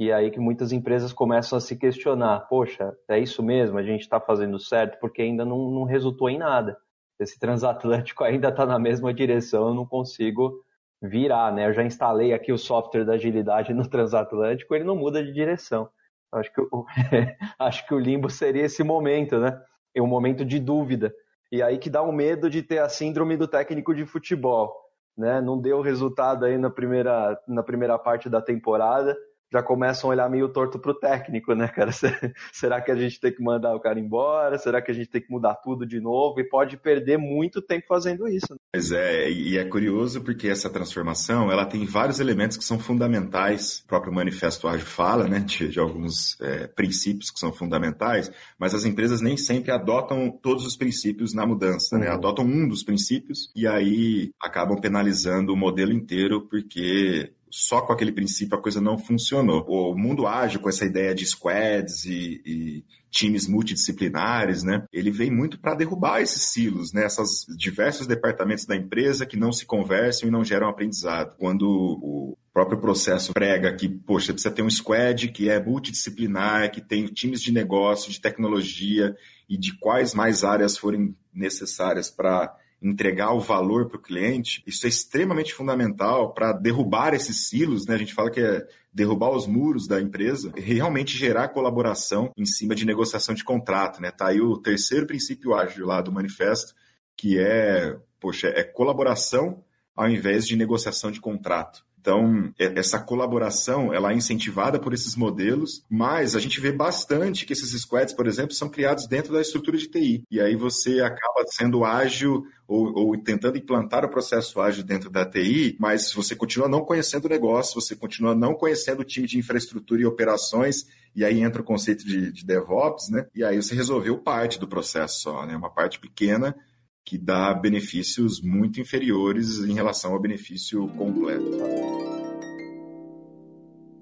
E aí que muitas empresas começam a se questionar: poxa, é isso mesmo? A gente está fazendo certo? Porque ainda não, não resultou em nada. Esse transatlântico ainda está na mesma direção, eu não consigo virar, né? Eu já instalei aqui o software da agilidade no transatlântico, ele não muda de direção. Acho que, o, acho que o limbo seria esse momento, né? É um momento de dúvida. E aí que dá um medo de ter a síndrome do técnico de futebol, né? Não deu resultado aí na primeira, na primeira parte da temporada já começam a olhar meio torto pro técnico, né, cara? Será que a gente tem que mandar o cara embora? Será que a gente tem que mudar tudo de novo? E pode perder muito tempo fazendo isso. Né? Mas é, e é curioso porque essa transformação, ela tem vários elementos que são fundamentais. O próprio Manifesto Ágil fala, né, de, de alguns é, princípios que são fundamentais, mas as empresas nem sempre adotam todos os princípios na mudança, né? uhum. né? Adotam um dos princípios e aí acabam penalizando o modelo inteiro porque só com aquele princípio a coisa não funcionou. O mundo ágil, com essa ideia de squads e, e times multidisciplinares, né? Ele vem muito para derrubar esses silos, né? Essas diversos departamentos da empresa que não se conversam e não geram aprendizado. Quando o próprio processo prega que, poxa, precisa ter um squad que é multidisciplinar, que tem times de negócio, de tecnologia e de quais mais áreas forem necessárias para entregar o valor para o cliente, isso é extremamente fundamental para derrubar esses silos, né? A gente fala que é derrubar os muros da empresa e realmente gerar colaboração em cima de negociação de contrato, né? Tá aí o terceiro princípio ágil lá do manifesto, que é, poxa, é colaboração ao invés de negociação de contrato. Então, essa colaboração ela é incentivada por esses modelos, mas a gente vê bastante que esses squads, por exemplo, são criados dentro da estrutura de TI. E aí você acaba sendo ágil ou, ou, tentando implantar o processo ágil dentro da TI, mas você continua não conhecendo o negócio, você continua não conhecendo o time de infraestrutura e operações, e aí entra o conceito de, de DevOps, né? E aí você resolveu parte do processo só, né? Uma parte pequena que dá benefícios muito inferiores em relação ao benefício completo.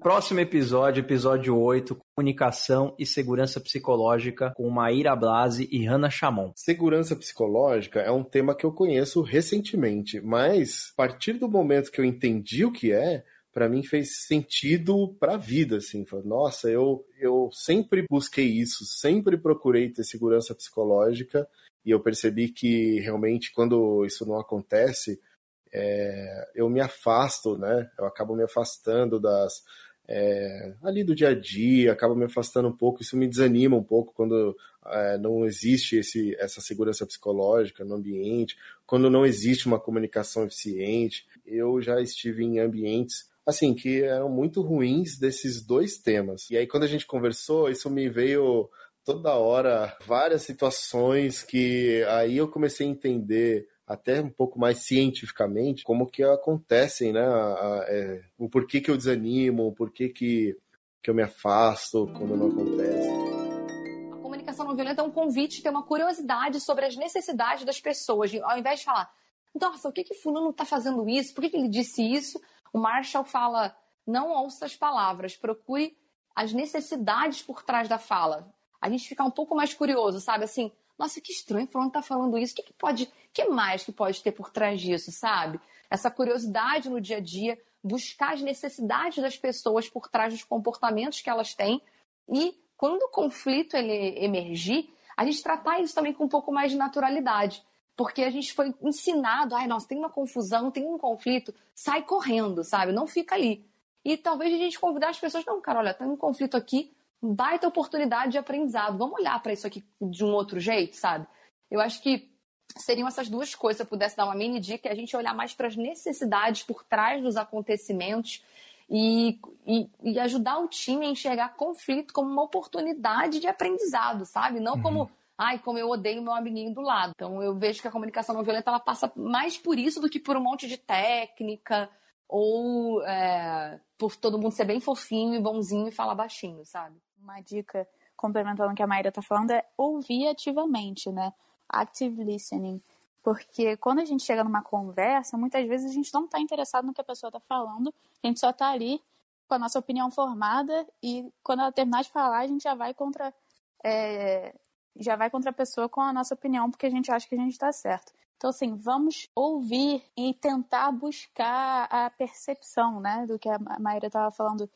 Próximo episódio, episódio 8, comunicação e segurança psicológica com Maíra Blasi e Hanna Chamon. Segurança psicológica é um tema que eu conheço recentemente, mas a partir do momento que eu entendi o que é, para mim fez sentido para a vida, assim. Nossa, eu, eu sempre busquei isso, sempre procurei ter segurança psicológica e eu percebi que realmente quando isso não acontece, é, eu me afasto, né? Eu acabo me afastando das é, ali do dia a dia, acaba me afastando um pouco, isso me desanima um pouco quando é, não existe esse, essa segurança psicológica no ambiente, quando não existe uma comunicação eficiente. Eu já estive em ambientes assim que eram muito ruins desses dois temas. E aí quando a gente conversou, isso me veio toda hora várias situações que aí eu comecei a entender até um pouco mais cientificamente como que acontecem, né? A, a, é, o porquê que eu desanimo, o porquê que, que eu me afasto quando não acontece. A comunicação não violenta é um convite, ter uma curiosidade sobre as necessidades das pessoas. Ao invés de falar, nossa, o que que fulano está fazendo isso? Por que, que ele disse isso? O Marshall fala, não ouça as palavras, procure as necessidades por trás da fala. A gente fica um pouco mais curioso, sabe? Assim, nossa, que estranho, fulano tá falando isso. O que, que pode, que mais que pode ter por trás disso, sabe? Essa curiosidade no dia a dia, buscar as necessidades das pessoas por trás dos comportamentos que elas têm e quando o conflito ele emergir, a gente tratar isso também com um pouco mais de naturalidade. Porque a gente foi ensinado, ai, nossa, tem uma confusão, tem um conflito, sai correndo, sabe? Não fica ali. E talvez a gente convidar as pessoas, não, cara, olha, tem um conflito aqui, baita oportunidade de aprendizado. Vamos olhar para isso aqui de um outro jeito, sabe? Eu acho que seriam essas duas coisas. Se eu pudesse dar uma mini dica, é a gente olhar mais para as necessidades por trás dos acontecimentos e, e, e, ajudar o time a enxergar conflito como uma oportunidade de aprendizado, sabe? Não uhum. como, ai, como eu odeio meu amiguinho do lado. Então eu vejo que a comunicação não violenta ela passa mais por isso do que por um monte de técnica ou é, por todo mundo ser bem fofinho e bonzinho e falar baixinho, sabe? Uma dica complementando o que a Maíra está falando é ouvir ativamente, né? Active listening. Porque quando a gente chega numa conversa, muitas vezes a gente não está interessado no que a pessoa está falando, a gente só está ali com a nossa opinião formada e quando ela terminar de falar, a gente já vai contra é, já vai contra a pessoa com a nossa opinião, porque a gente acha que a gente está certo. Então, assim, vamos ouvir e tentar buscar a percepção, né, do que a Maíra estava falando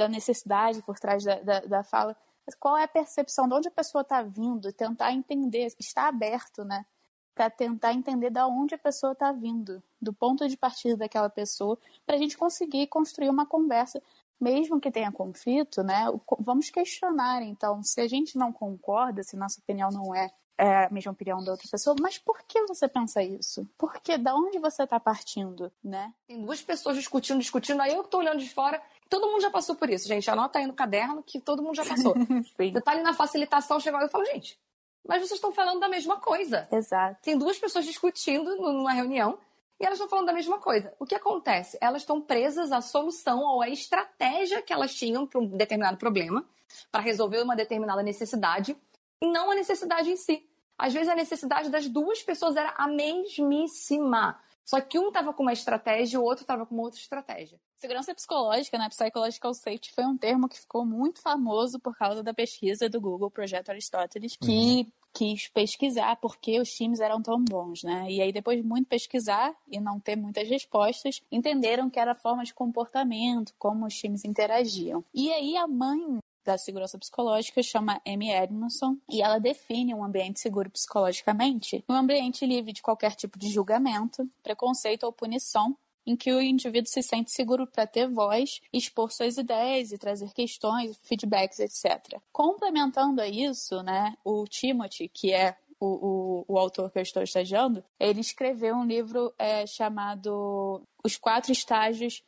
da necessidade por trás da, da, da fala. Mas qual é a percepção de onde a pessoa está vindo? Tentar entender, estar aberto, né? Para tentar entender da onde a pessoa está vindo, do ponto de partida daquela pessoa, para a gente conseguir construir uma conversa, mesmo que tenha conflito, né? Vamos questionar, então, se a gente não concorda, se nossa opinião não é é a mesma opinião da outra pessoa, mas por que você pensa isso? Porque da onde você está partindo, né? Tem duas pessoas discutindo, discutindo, aí eu tô olhando de fora Todo mundo já passou por isso, gente. Anota aí no caderno que todo mundo já passou. Ali na facilitação, chega lá e fala, gente, mas vocês estão falando da mesma coisa. Exato. Tem duas pessoas discutindo numa reunião e elas estão falando da mesma coisa. O que acontece? Elas estão presas à solução ou à estratégia que elas tinham para um determinado problema, para resolver uma determinada necessidade, e não a necessidade em si. Às vezes a necessidade das duas pessoas era a mesmíssima. Só que um estava com uma estratégia e o outro estava com uma outra estratégia. Segurança psicológica, né? Psychological Safety foi um termo que ficou muito famoso por causa da pesquisa do Google Projeto Aristóteles, que uhum. quis pesquisar por que os times eram tão bons, né? E aí, depois de muito pesquisar e não ter muitas respostas, entenderam que era forma de comportamento, como os times interagiam. E aí, a mãe da segurança psicológica chama Amy Edmondson e ela define um ambiente seguro psicologicamente um ambiente livre de qualquer tipo de julgamento, preconceito ou punição em que o indivíduo se sente seguro para ter voz, expor suas ideias e trazer questões, feedbacks, etc. Complementando a isso, né, o Timothy, que é o, o, o, autor que eu estou estagiando, ele escreveu um livro é, chamado Os Quatro Estágios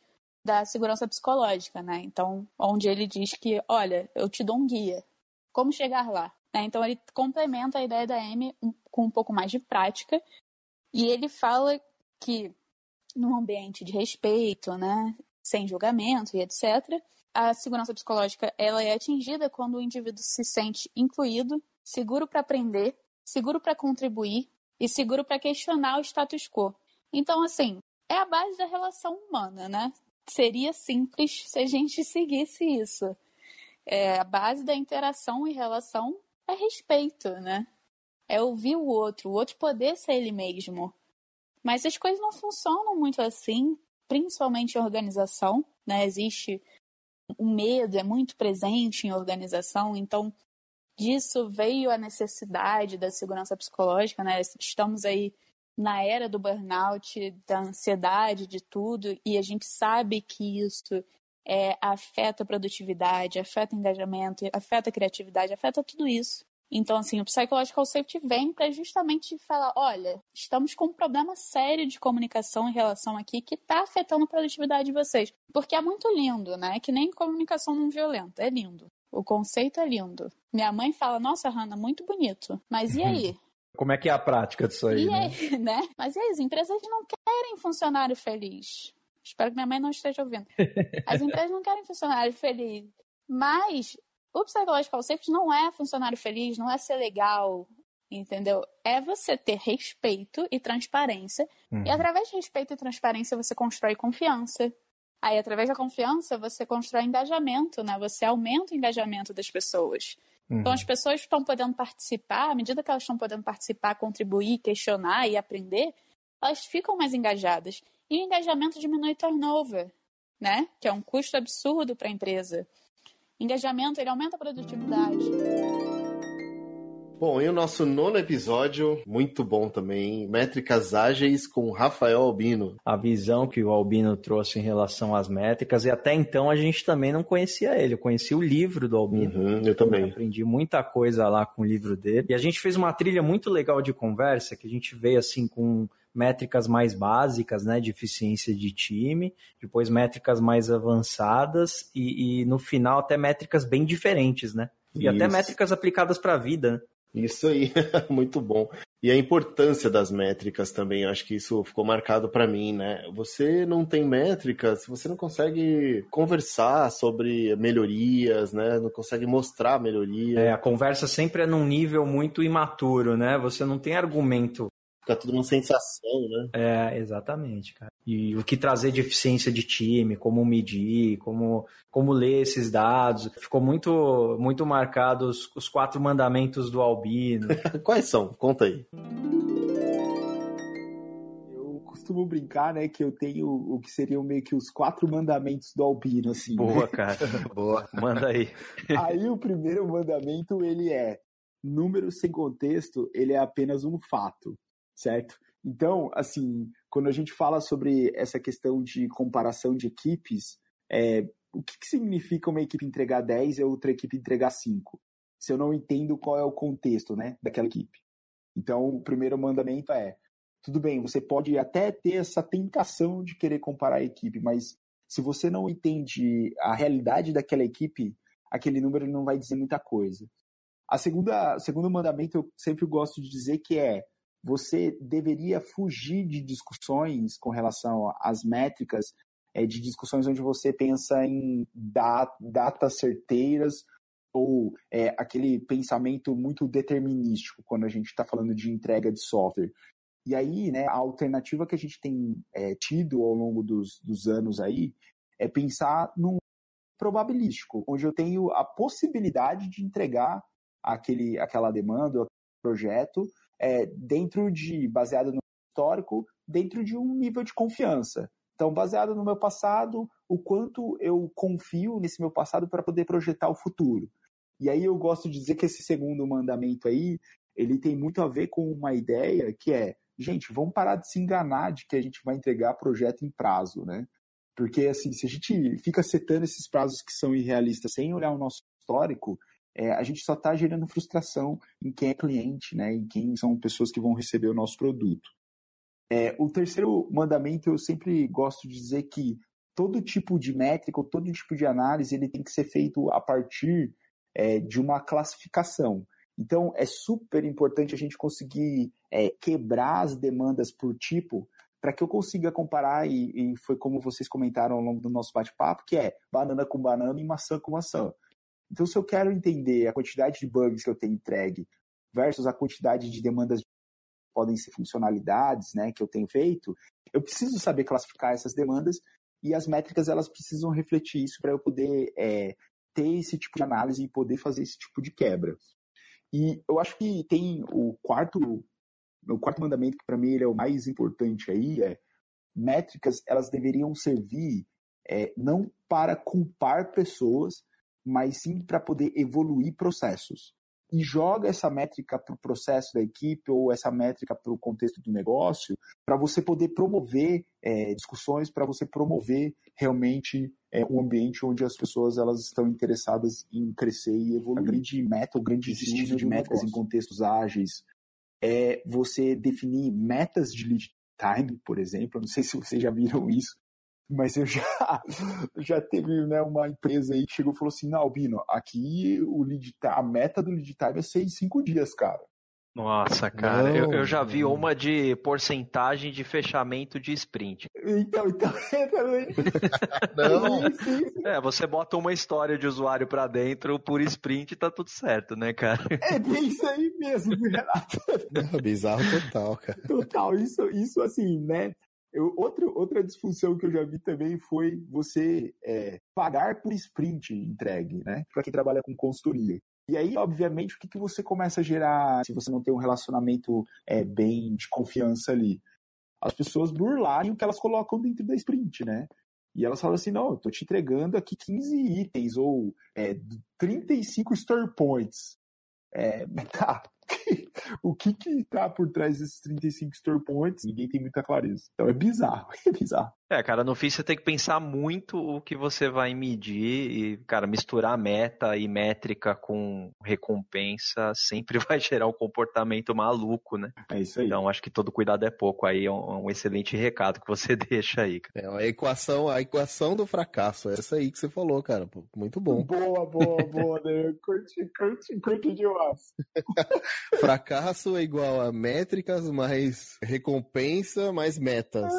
da segurança psicológica, né? Então, onde ele diz que, olha, eu te dou um guia, como chegar lá. Né? Então, ele complementa a ideia da Amy com um pouco mais de prática e ele fala que num ambiente de respeito, né, sem julgamento e etc, a segurança psicológica ela é atingida quando o indivíduo se sente incluído, seguro para aprender, seguro para contribuir e seguro para questionar o status quo. Então, assim, é a base da relação humana, né? Seria simples se a gente seguisse isso. É, a base da interação e relação é respeito, né? É ouvir o outro, o outro poder ser ele mesmo. Mas as coisas não funcionam muito assim, principalmente em organização, né? Existe o medo é muito presente em organização, então disso veio a necessidade da segurança psicológica, né? Estamos aí na era do burnout, da ansiedade, de tudo, e a gente sabe que isso é, afeta a produtividade, afeta engajamento, afeta a criatividade, afeta tudo isso. Então, assim, o Psychological Safety vem para justamente falar: olha, estamos com um problema sério de comunicação em relação aqui que está afetando a produtividade de vocês. Porque é muito lindo, né? Que nem comunicação não violenta, é lindo. O conceito é lindo. Minha mãe fala: nossa, Hanna, muito bonito. Mas e aí? Como é que é a prática disso aí? Né? aí, né? Mas aí, as empresas não querem funcionário feliz. Espero que minha mãe não esteja ouvindo. As empresas não querem funcionário feliz. Mas o Psychological Safety não é funcionário feliz, não é ser legal, entendeu? É você ter respeito e transparência. Uhum. E através de respeito e transparência você constrói confiança. Aí, através da confiança, você constrói engajamento, né? Você aumenta o engajamento das pessoas. Uhum. Então, as pessoas estão podendo participar, à medida que elas estão podendo participar, contribuir, questionar e aprender, elas ficam mais engajadas. E o engajamento diminui turnover, né? Que é um custo absurdo para a empresa. Engajamento, ele aumenta a produtividade. Bom, e o nosso nono episódio, muito bom também, métricas ágeis com Rafael Albino. A visão que o Albino trouxe em relação às métricas, e até então a gente também não conhecia ele, eu conheci o livro do Albino. Uhum, eu também. Eu aprendi muita coisa lá com o livro dele. E a gente fez uma trilha muito legal de conversa, que a gente veio assim com métricas mais básicas, né, de eficiência de time, depois métricas mais avançadas e, e no final até métricas bem diferentes, né? E Isso. até métricas aplicadas para a vida. Isso aí, muito bom. E a importância das métricas também, acho que isso ficou marcado para mim, né? Você não tem métricas, você não consegue conversar sobre melhorias, né? Não consegue mostrar melhoria. É, a conversa sempre é num nível muito imaturo, né? Você não tem argumento Fica tudo uma sensação, né? É, exatamente, cara. E o que trazer de eficiência de time, como medir, como, como ler esses dados. Ficou muito, muito marcado os, os quatro mandamentos do Albino. Quais são? Conta aí. Eu costumo brincar, né, que eu tenho o que seriam meio que os quatro mandamentos do Albino, assim. Boa, cara. Boa. Manda aí. aí o primeiro mandamento, ele é número sem contexto, ele é apenas um fato certo? Então, assim, quando a gente fala sobre essa questão de comparação de equipes, é, o que, que significa uma equipe entregar 10 e outra equipe entregar 5? Se eu não entendo qual é o contexto né, daquela equipe. Então, o primeiro mandamento é: tudo bem, você pode até ter essa tentação de querer comparar a equipe, mas se você não entende a realidade daquela equipe, aquele número não vai dizer muita coisa. A segunda, segundo mandamento eu sempre gosto de dizer que é você deveria fugir de discussões com relação às métricas, é, de discussões onde você pensa em dat datas certeiras ou é, aquele pensamento muito determinístico quando a gente está falando de entrega de software. E aí, né, a alternativa que a gente tem é, tido ao longo dos, dos anos aí é pensar num probabilístico, onde eu tenho a possibilidade de entregar aquele, aquela demanda, projeto, é, dentro de, baseado no histórico, dentro de um nível de confiança. Então, baseado no meu passado, o quanto eu confio nesse meu passado para poder projetar o futuro. E aí eu gosto de dizer que esse segundo mandamento aí, ele tem muito a ver com uma ideia que é, gente, vamos parar de se enganar de que a gente vai entregar projeto em prazo, né? Porque, assim, se a gente fica setando esses prazos que são irrealistas sem olhar o nosso histórico, é, a gente só está gerando frustração em quem é cliente, né, em quem são pessoas que vão receber o nosso produto. É, o terceiro mandamento eu sempre gosto de dizer que todo tipo de métrica ou todo tipo de análise ele tem que ser feito a partir é, de uma classificação. Então é super importante a gente conseguir é, quebrar as demandas por tipo para que eu consiga comparar, e, e, foi como vocês comentaram ao longo do nosso bate-papo, que é banana com banana e maçã com maçã. Então, se eu quero entender a quantidade de bugs que eu tenho entregue versus a quantidade de demandas podem ser funcionalidades, né, que eu tenho feito, eu preciso saber classificar essas demandas e as métricas elas precisam refletir isso para eu poder é, ter esse tipo de análise e poder fazer esse tipo de quebra. E eu acho que tem o quarto, o quarto mandamento que para mim ele é o mais importante aí é métricas elas deveriam servir é, não para culpar pessoas, mas sim para poder evoluir processos e joga essa métrica para o processo da equipe ou essa métrica para o contexto do negócio, para você poder promover é, discussões, para você promover realmente é, um ambiente onde as pessoas elas estão interessadas em crescer e evoluir. A grande meta, o grande estilo de métricas negócio. em contextos ágeis é você definir metas de lead time, por exemplo. não sei se vocês já viram isso, mas eu já, já teve né, uma empresa aí que chegou e falou assim, não, Albino, aqui o lead time, a meta do lead time é ser em cinco dias, cara. Nossa, cara, não, eu, eu, já vi uma de porcentagem de fechamento de sprint. Então, então, não. É, você bota uma história de usuário para dentro por sprint e tá tudo certo, né, cara? É bem isso aí mesmo, Renato. Não, bizarro total, cara. Total, isso, isso assim, né? Eu, outro, outra disfunção que eu já vi também foi você é, pagar por sprint entregue, né? Para quem trabalha com consultoria. E aí, obviamente, o que, que você começa a gerar se você não tem um relacionamento é, bem de confiança ali? As pessoas burlarem o que elas colocam dentro da sprint, né? E elas falam assim: não, eu tô te entregando aqui 15 itens ou é, 35 store points. É, tá, o que que tá por trás desses 35 store points, ninguém tem muita clareza. Então é bizarro, é bizarro. É, cara, no fim você tem que pensar muito o que você vai medir e, cara, misturar meta e métrica com recompensa sempre vai gerar um comportamento maluco, né? É isso aí. Então acho que todo cuidado é pouco. Aí é um, um excelente recado que você deixa aí. Cara. É a equação, a equação do fracasso, é essa aí que você falou, cara. Muito bom. Boa, boa, boa, né? Curti, curti, curti demais. fracasso é igual a métricas mais recompensa mais metas.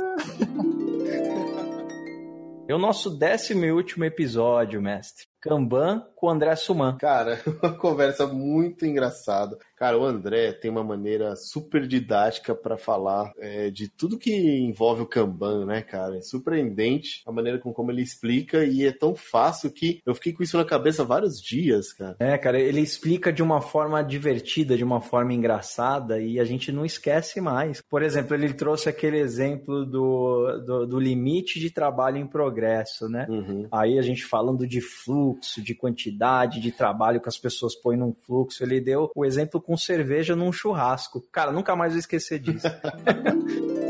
É o nosso décimo e último episódio, mestre. Kanban com o André Suman. Cara, uma conversa muito engraçada. Cara, o André tem uma maneira super didática para falar é, de tudo que envolve o Kanban, né, cara? É surpreendente a maneira com como ele explica e é tão fácil que eu fiquei com isso na cabeça vários dias, cara. É, cara, ele explica de uma forma divertida, de uma forma engraçada e a gente não esquece mais. Por exemplo, ele trouxe aquele exemplo do, do, do limite de trabalho em progresso, né? Uhum. Aí a gente falando de fluxo, de quantidade de trabalho que as pessoas põem num fluxo. Ele deu o exemplo com cerveja num churrasco. Cara, nunca mais vou esquecer disso.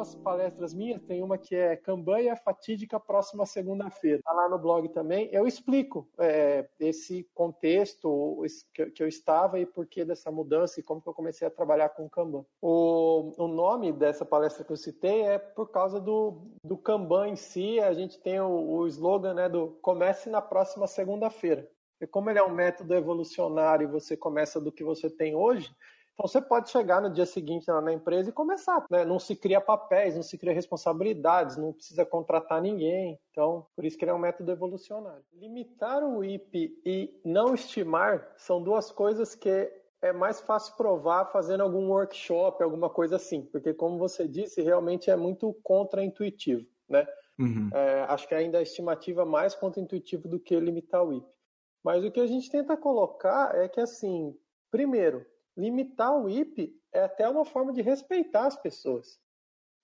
algumas palestras minhas, tem uma que é campanha fatídica próxima segunda-feira. Tá lá no blog também. Eu explico é, esse contexto que, eu estava e por que dessa mudança e como que eu comecei a trabalhar com o Kanban. O, o nome dessa palestra que eu citei é por causa do, do Kanban em si. A gente tem o, o slogan né, do comece na próxima segunda-feira. E como ele é um método evolucionário e você começa do que você tem hoje, você pode chegar no dia seguinte lá na empresa e começar. Né? Não se cria papéis, não se cria responsabilidades, não precisa contratar ninguém. Então, por isso que ele é um método evolucionário. Limitar o IP e não estimar são duas coisas que é mais fácil provar fazendo algum workshop, alguma coisa assim, porque como você disse, realmente é muito contra-intuitivo, né? Uhum. É, acho que ainda a estimativa é mais contra-intuitivo do que limitar o IP. Mas o que a gente tenta colocar é que assim, primeiro, limitar o IP é até uma forma de respeitar as pessoas.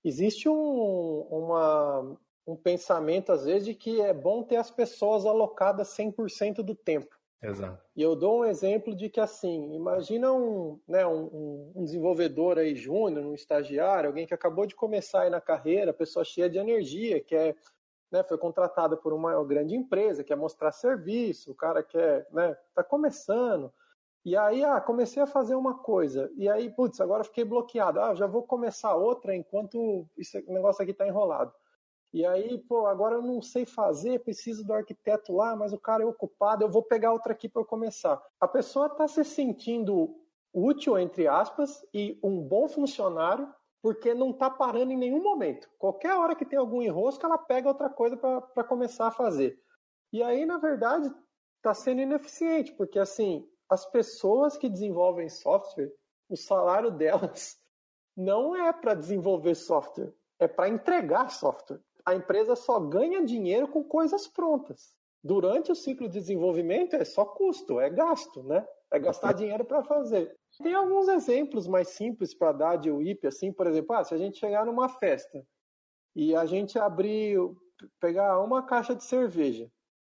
Existe um, uma, um pensamento, às vezes, de que é bom ter as pessoas alocadas 100% do tempo. Exato. E eu dou um exemplo de que, assim, imagina um, né, um, um desenvolvedor aí júnior, um estagiário, alguém que acabou de começar aí na carreira, pessoa cheia de energia, que é, né, foi contratada por uma grande empresa, quer mostrar serviço, o cara quer, né, tá começando, e aí, ah, comecei a fazer uma coisa. E aí, putz, agora fiquei bloqueado. Ah, já vou começar outra enquanto esse negócio aqui está enrolado. E aí, pô, agora eu não sei fazer, preciso do arquiteto lá, mas o cara é ocupado, eu vou pegar outra aqui para eu começar. A pessoa está se sentindo útil, entre aspas, e um bom funcionário, porque não está parando em nenhum momento. Qualquer hora que tem algum enrosco, ela pega outra coisa para começar a fazer. E aí, na verdade, está sendo ineficiente, porque assim, as pessoas que desenvolvem software, o salário delas não é para desenvolver software, é para entregar software. A empresa só ganha dinheiro com coisas prontas. Durante o ciclo de desenvolvimento é só custo, é gasto, né? É gastar dinheiro para fazer. Tem alguns exemplos mais simples para dar de WIP, assim, por exemplo, ah, se a gente chegar numa festa e a gente abrir, pegar uma caixa de cerveja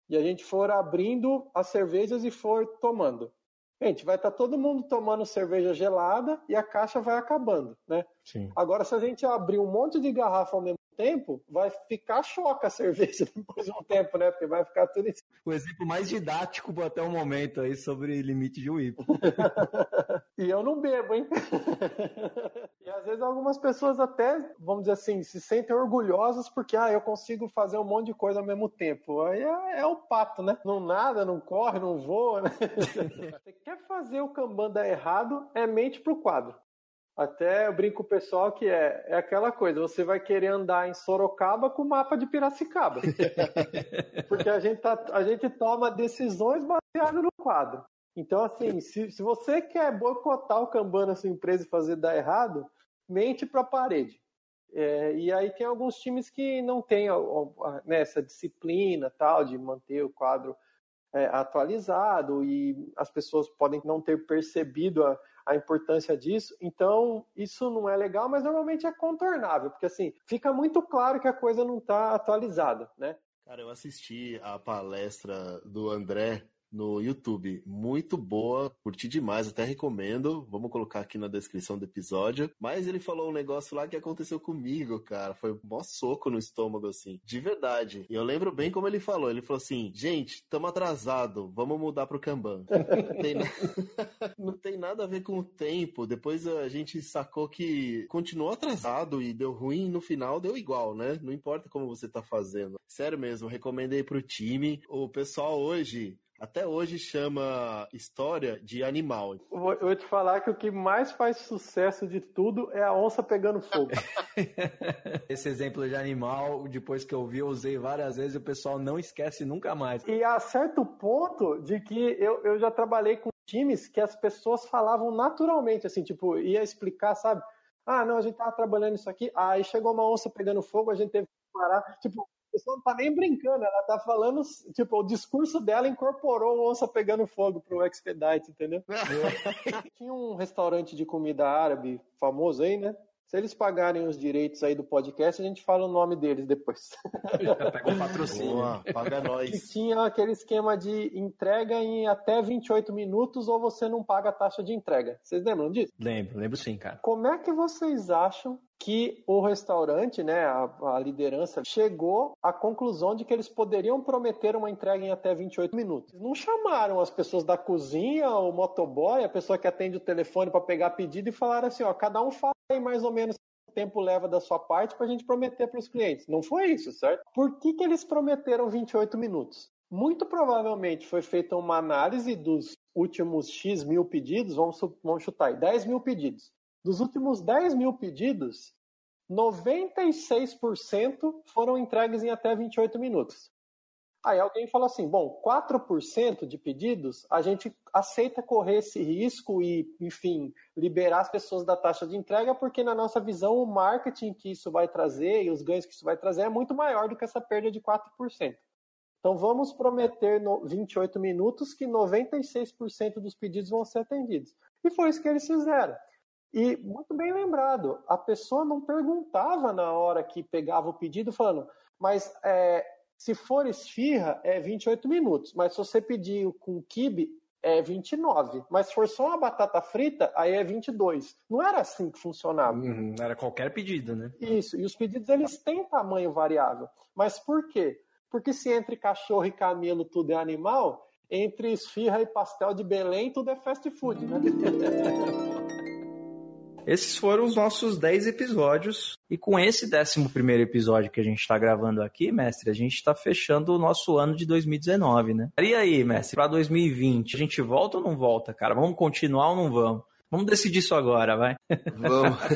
e a gente for abrindo as cervejas e for tomando. Gente, vai estar tá todo mundo tomando cerveja gelada e a caixa vai acabando, né? Sim. Agora, se a gente abrir um monte de garrafa ao mesmo tempo, vai ficar choca a cerveja depois de um tempo, né? Porque vai ficar tudo isso. O exemplo mais didático até o momento aí sobre limite de WIP. e eu não bebo, hein? e às vezes algumas pessoas até, vamos dizer assim, se sentem orgulhosas porque, ah, eu consigo fazer um monte de coisa ao mesmo tempo. Aí é, é o pato, né? Não nada, não corre, não voa, né? Você quer fazer o Kanban dar errado, é mente pro quadro. Até eu brinco com o pessoal que é, é aquela coisa, você vai querer andar em Sorocaba com o mapa de Piracicaba. Porque a gente, tá, a gente toma decisões baseadas no quadro. Então, assim, se, se você quer boicotar o Kanban na sua empresa e fazer dar errado, mente para a parede. É, e aí tem alguns times que não têm né, essa disciplina tal de manter o quadro é, atualizado e as pessoas podem não ter percebido a, a importância disso. Então, isso não é legal, mas normalmente é contornável, porque assim, fica muito claro que a coisa não está atualizada, né? Cara, eu assisti a palestra do André no YouTube. Muito boa, curti demais, até recomendo. Vamos colocar aqui na descrição do episódio. Mas ele falou um negócio lá que aconteceu comigo, cara. Foi um mó soco no estômago, assim. De verdade. E eu lembro bem como ele falou. Ele falou assim: gente, estamos atrasado, vamos mudar pro Kanban. Não tem, na... Não tem nada a ver com o tempo. Depois a gente sacou que continuou atrasado e deu ruim no final, deu igual, né? Não importa como você tá fazendo. Sério mesmo, recomendei pro time. O pessoal hoje até hoje chama história de animal. Eu vou te falar que o que mais faz sucesso de tudo é a onça pegando fogo. Esse exemplo de animal, depois que eu vi, eu usei várias vezes e o pessoal não esquece nunca mais. E a certo ponto de que eu, eu já trabalhei com times que as pessoas falavam naturalmente, assim, tipo, ia explicar, sabe? Ah, não, a gente tava trabalhando isso aqui, aí chegou uma onça pegando fogo, a gente teve que parar. Tipo, pessoa não tá nem brincando, ela tá falando, tipo, o discurso dela incorporou o onça pegando fogo pro Expedite, entendeu? Tinha um restaurante de comida árabe famoso aí, né? Se eles pagarem os direitos aí do podcast, a gente fala o nome deles depois. pega um patrocínio. Boa, paga nós. E tinha aquele esquema de entrega em até 28 minutos ou você não paga a taxa de entrega. Vocês lembram disso? Lembro, lembro sim, cara. Como é que vocês acham que o restaurante, né, a, a, liderança, chegou à conclusão de que eles poderiam prometer uma entrega em até 28 minutos. Não chamaram as pessoas da cozinha, o motoboy, a pessoa que atende o telefone para pegar pedido e falaram assim, ó, cada um fala aí mais ou menos tempo leva da sua parte para a gente prometer para os clientes. Não foi isso, certo? Por que, que eles prometeram 28 minutos? Muito provavelmente foi feita uma análise dos últimos X mil pedidos, vamos, vamos chutar aí, 10 mil pedidos. Dos últimos 10 mil pedidos, 96% foram entregues em até 28 minutos. Aí alguém fala assim: bom, 4% de pedidos a gente aceita correr esse risco e, enfim, liberar as pessoas da taxa de entrega, porque na nossa visão o marketing que isso vai trazer e os ganhos que isso vai trazer é muito maior do que essa perda de 4%. Então vamos prometer no 28 minutos que 96% dos pedidos vão ser atendidos. E foi isso que eles fizeram. E muito bem lembrado, a pessoa não perguntava na hora que pegava o pedido, falando, mas é, se for esfirra, é 28 minutos, mas se você pedir com kibe, é 29. Mas se for só uma batata frita, aí é 22. Não era assim que funcionava. Uhum, era qualquer pedido, né? Isso, e os pedidos eles têm tamanho variável. Mas por quê? Porque se entre cachorro e camelo tudo é animal, entre esfirra e pastel de Belém tudo é fast food, né? Esses foram os nossos 10 episódios. E com esse 11 episódio que a gente está gravando aqui, mestre, a gente está fechando o nosso ano de 2019, né? E aí, mestre, para 2020, a gente volta ou não volta, cara? Vamos continuar ou não vamos? Vamos decidir isso agora, vai. Vamos.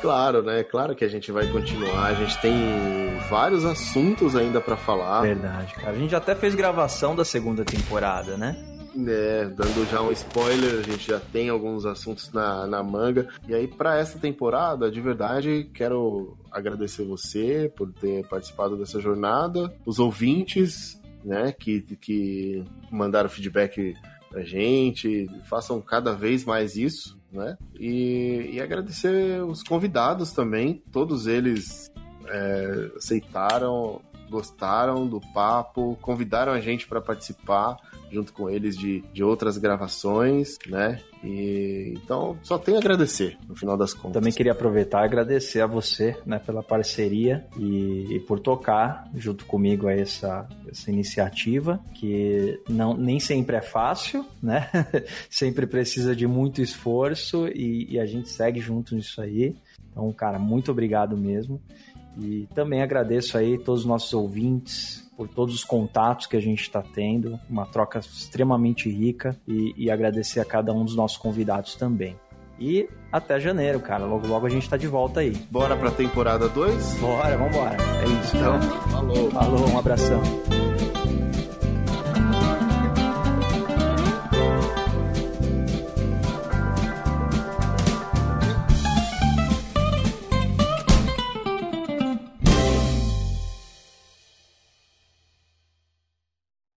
Claro, né? Claro que a gente vai continuar. A gente tem vários assuntos ainda para falar. Verdade, cara. A gente até fez gravação da segunda temporada, né? É, dando já um spoiler, a gente já tem alguns assuntos na, na manga. E aí, para essa temporada, de verdade, quero agradecer você por ter participado dessa jornada, os ouvintes, né, que, que mandaram feedback pra gente, façam cada vez mais isso, né? E, e agradecer os convidados também, todos eles é, aceitaram, gostaram do papo, convidaram a gente para participar junto com eles de, de outras gravações, né? E então só tenho a agradecer no final das contas. Também queria aproveitar e agradecer a você, né, pela parceria e, e por tocar junto comigo essa, essa iniciativa que não nem sempre é fácil, né? sempre precisa de muito esforço e, e a gente segue junto nisso aí. Então, cara, muito obrigado mesmo. E também agradeço aí todos os nossos ouvintes, por todos os contatos que a gente está tendo, uma troca extremamente rica e, e, agradecer a cada um dos nossos convidados também. E até janeiro, cara. Logo, logo a gente está de volta aí. Bora pra temporada 2? Bora, vambora. É isso. Então, falou. Falou, um abração.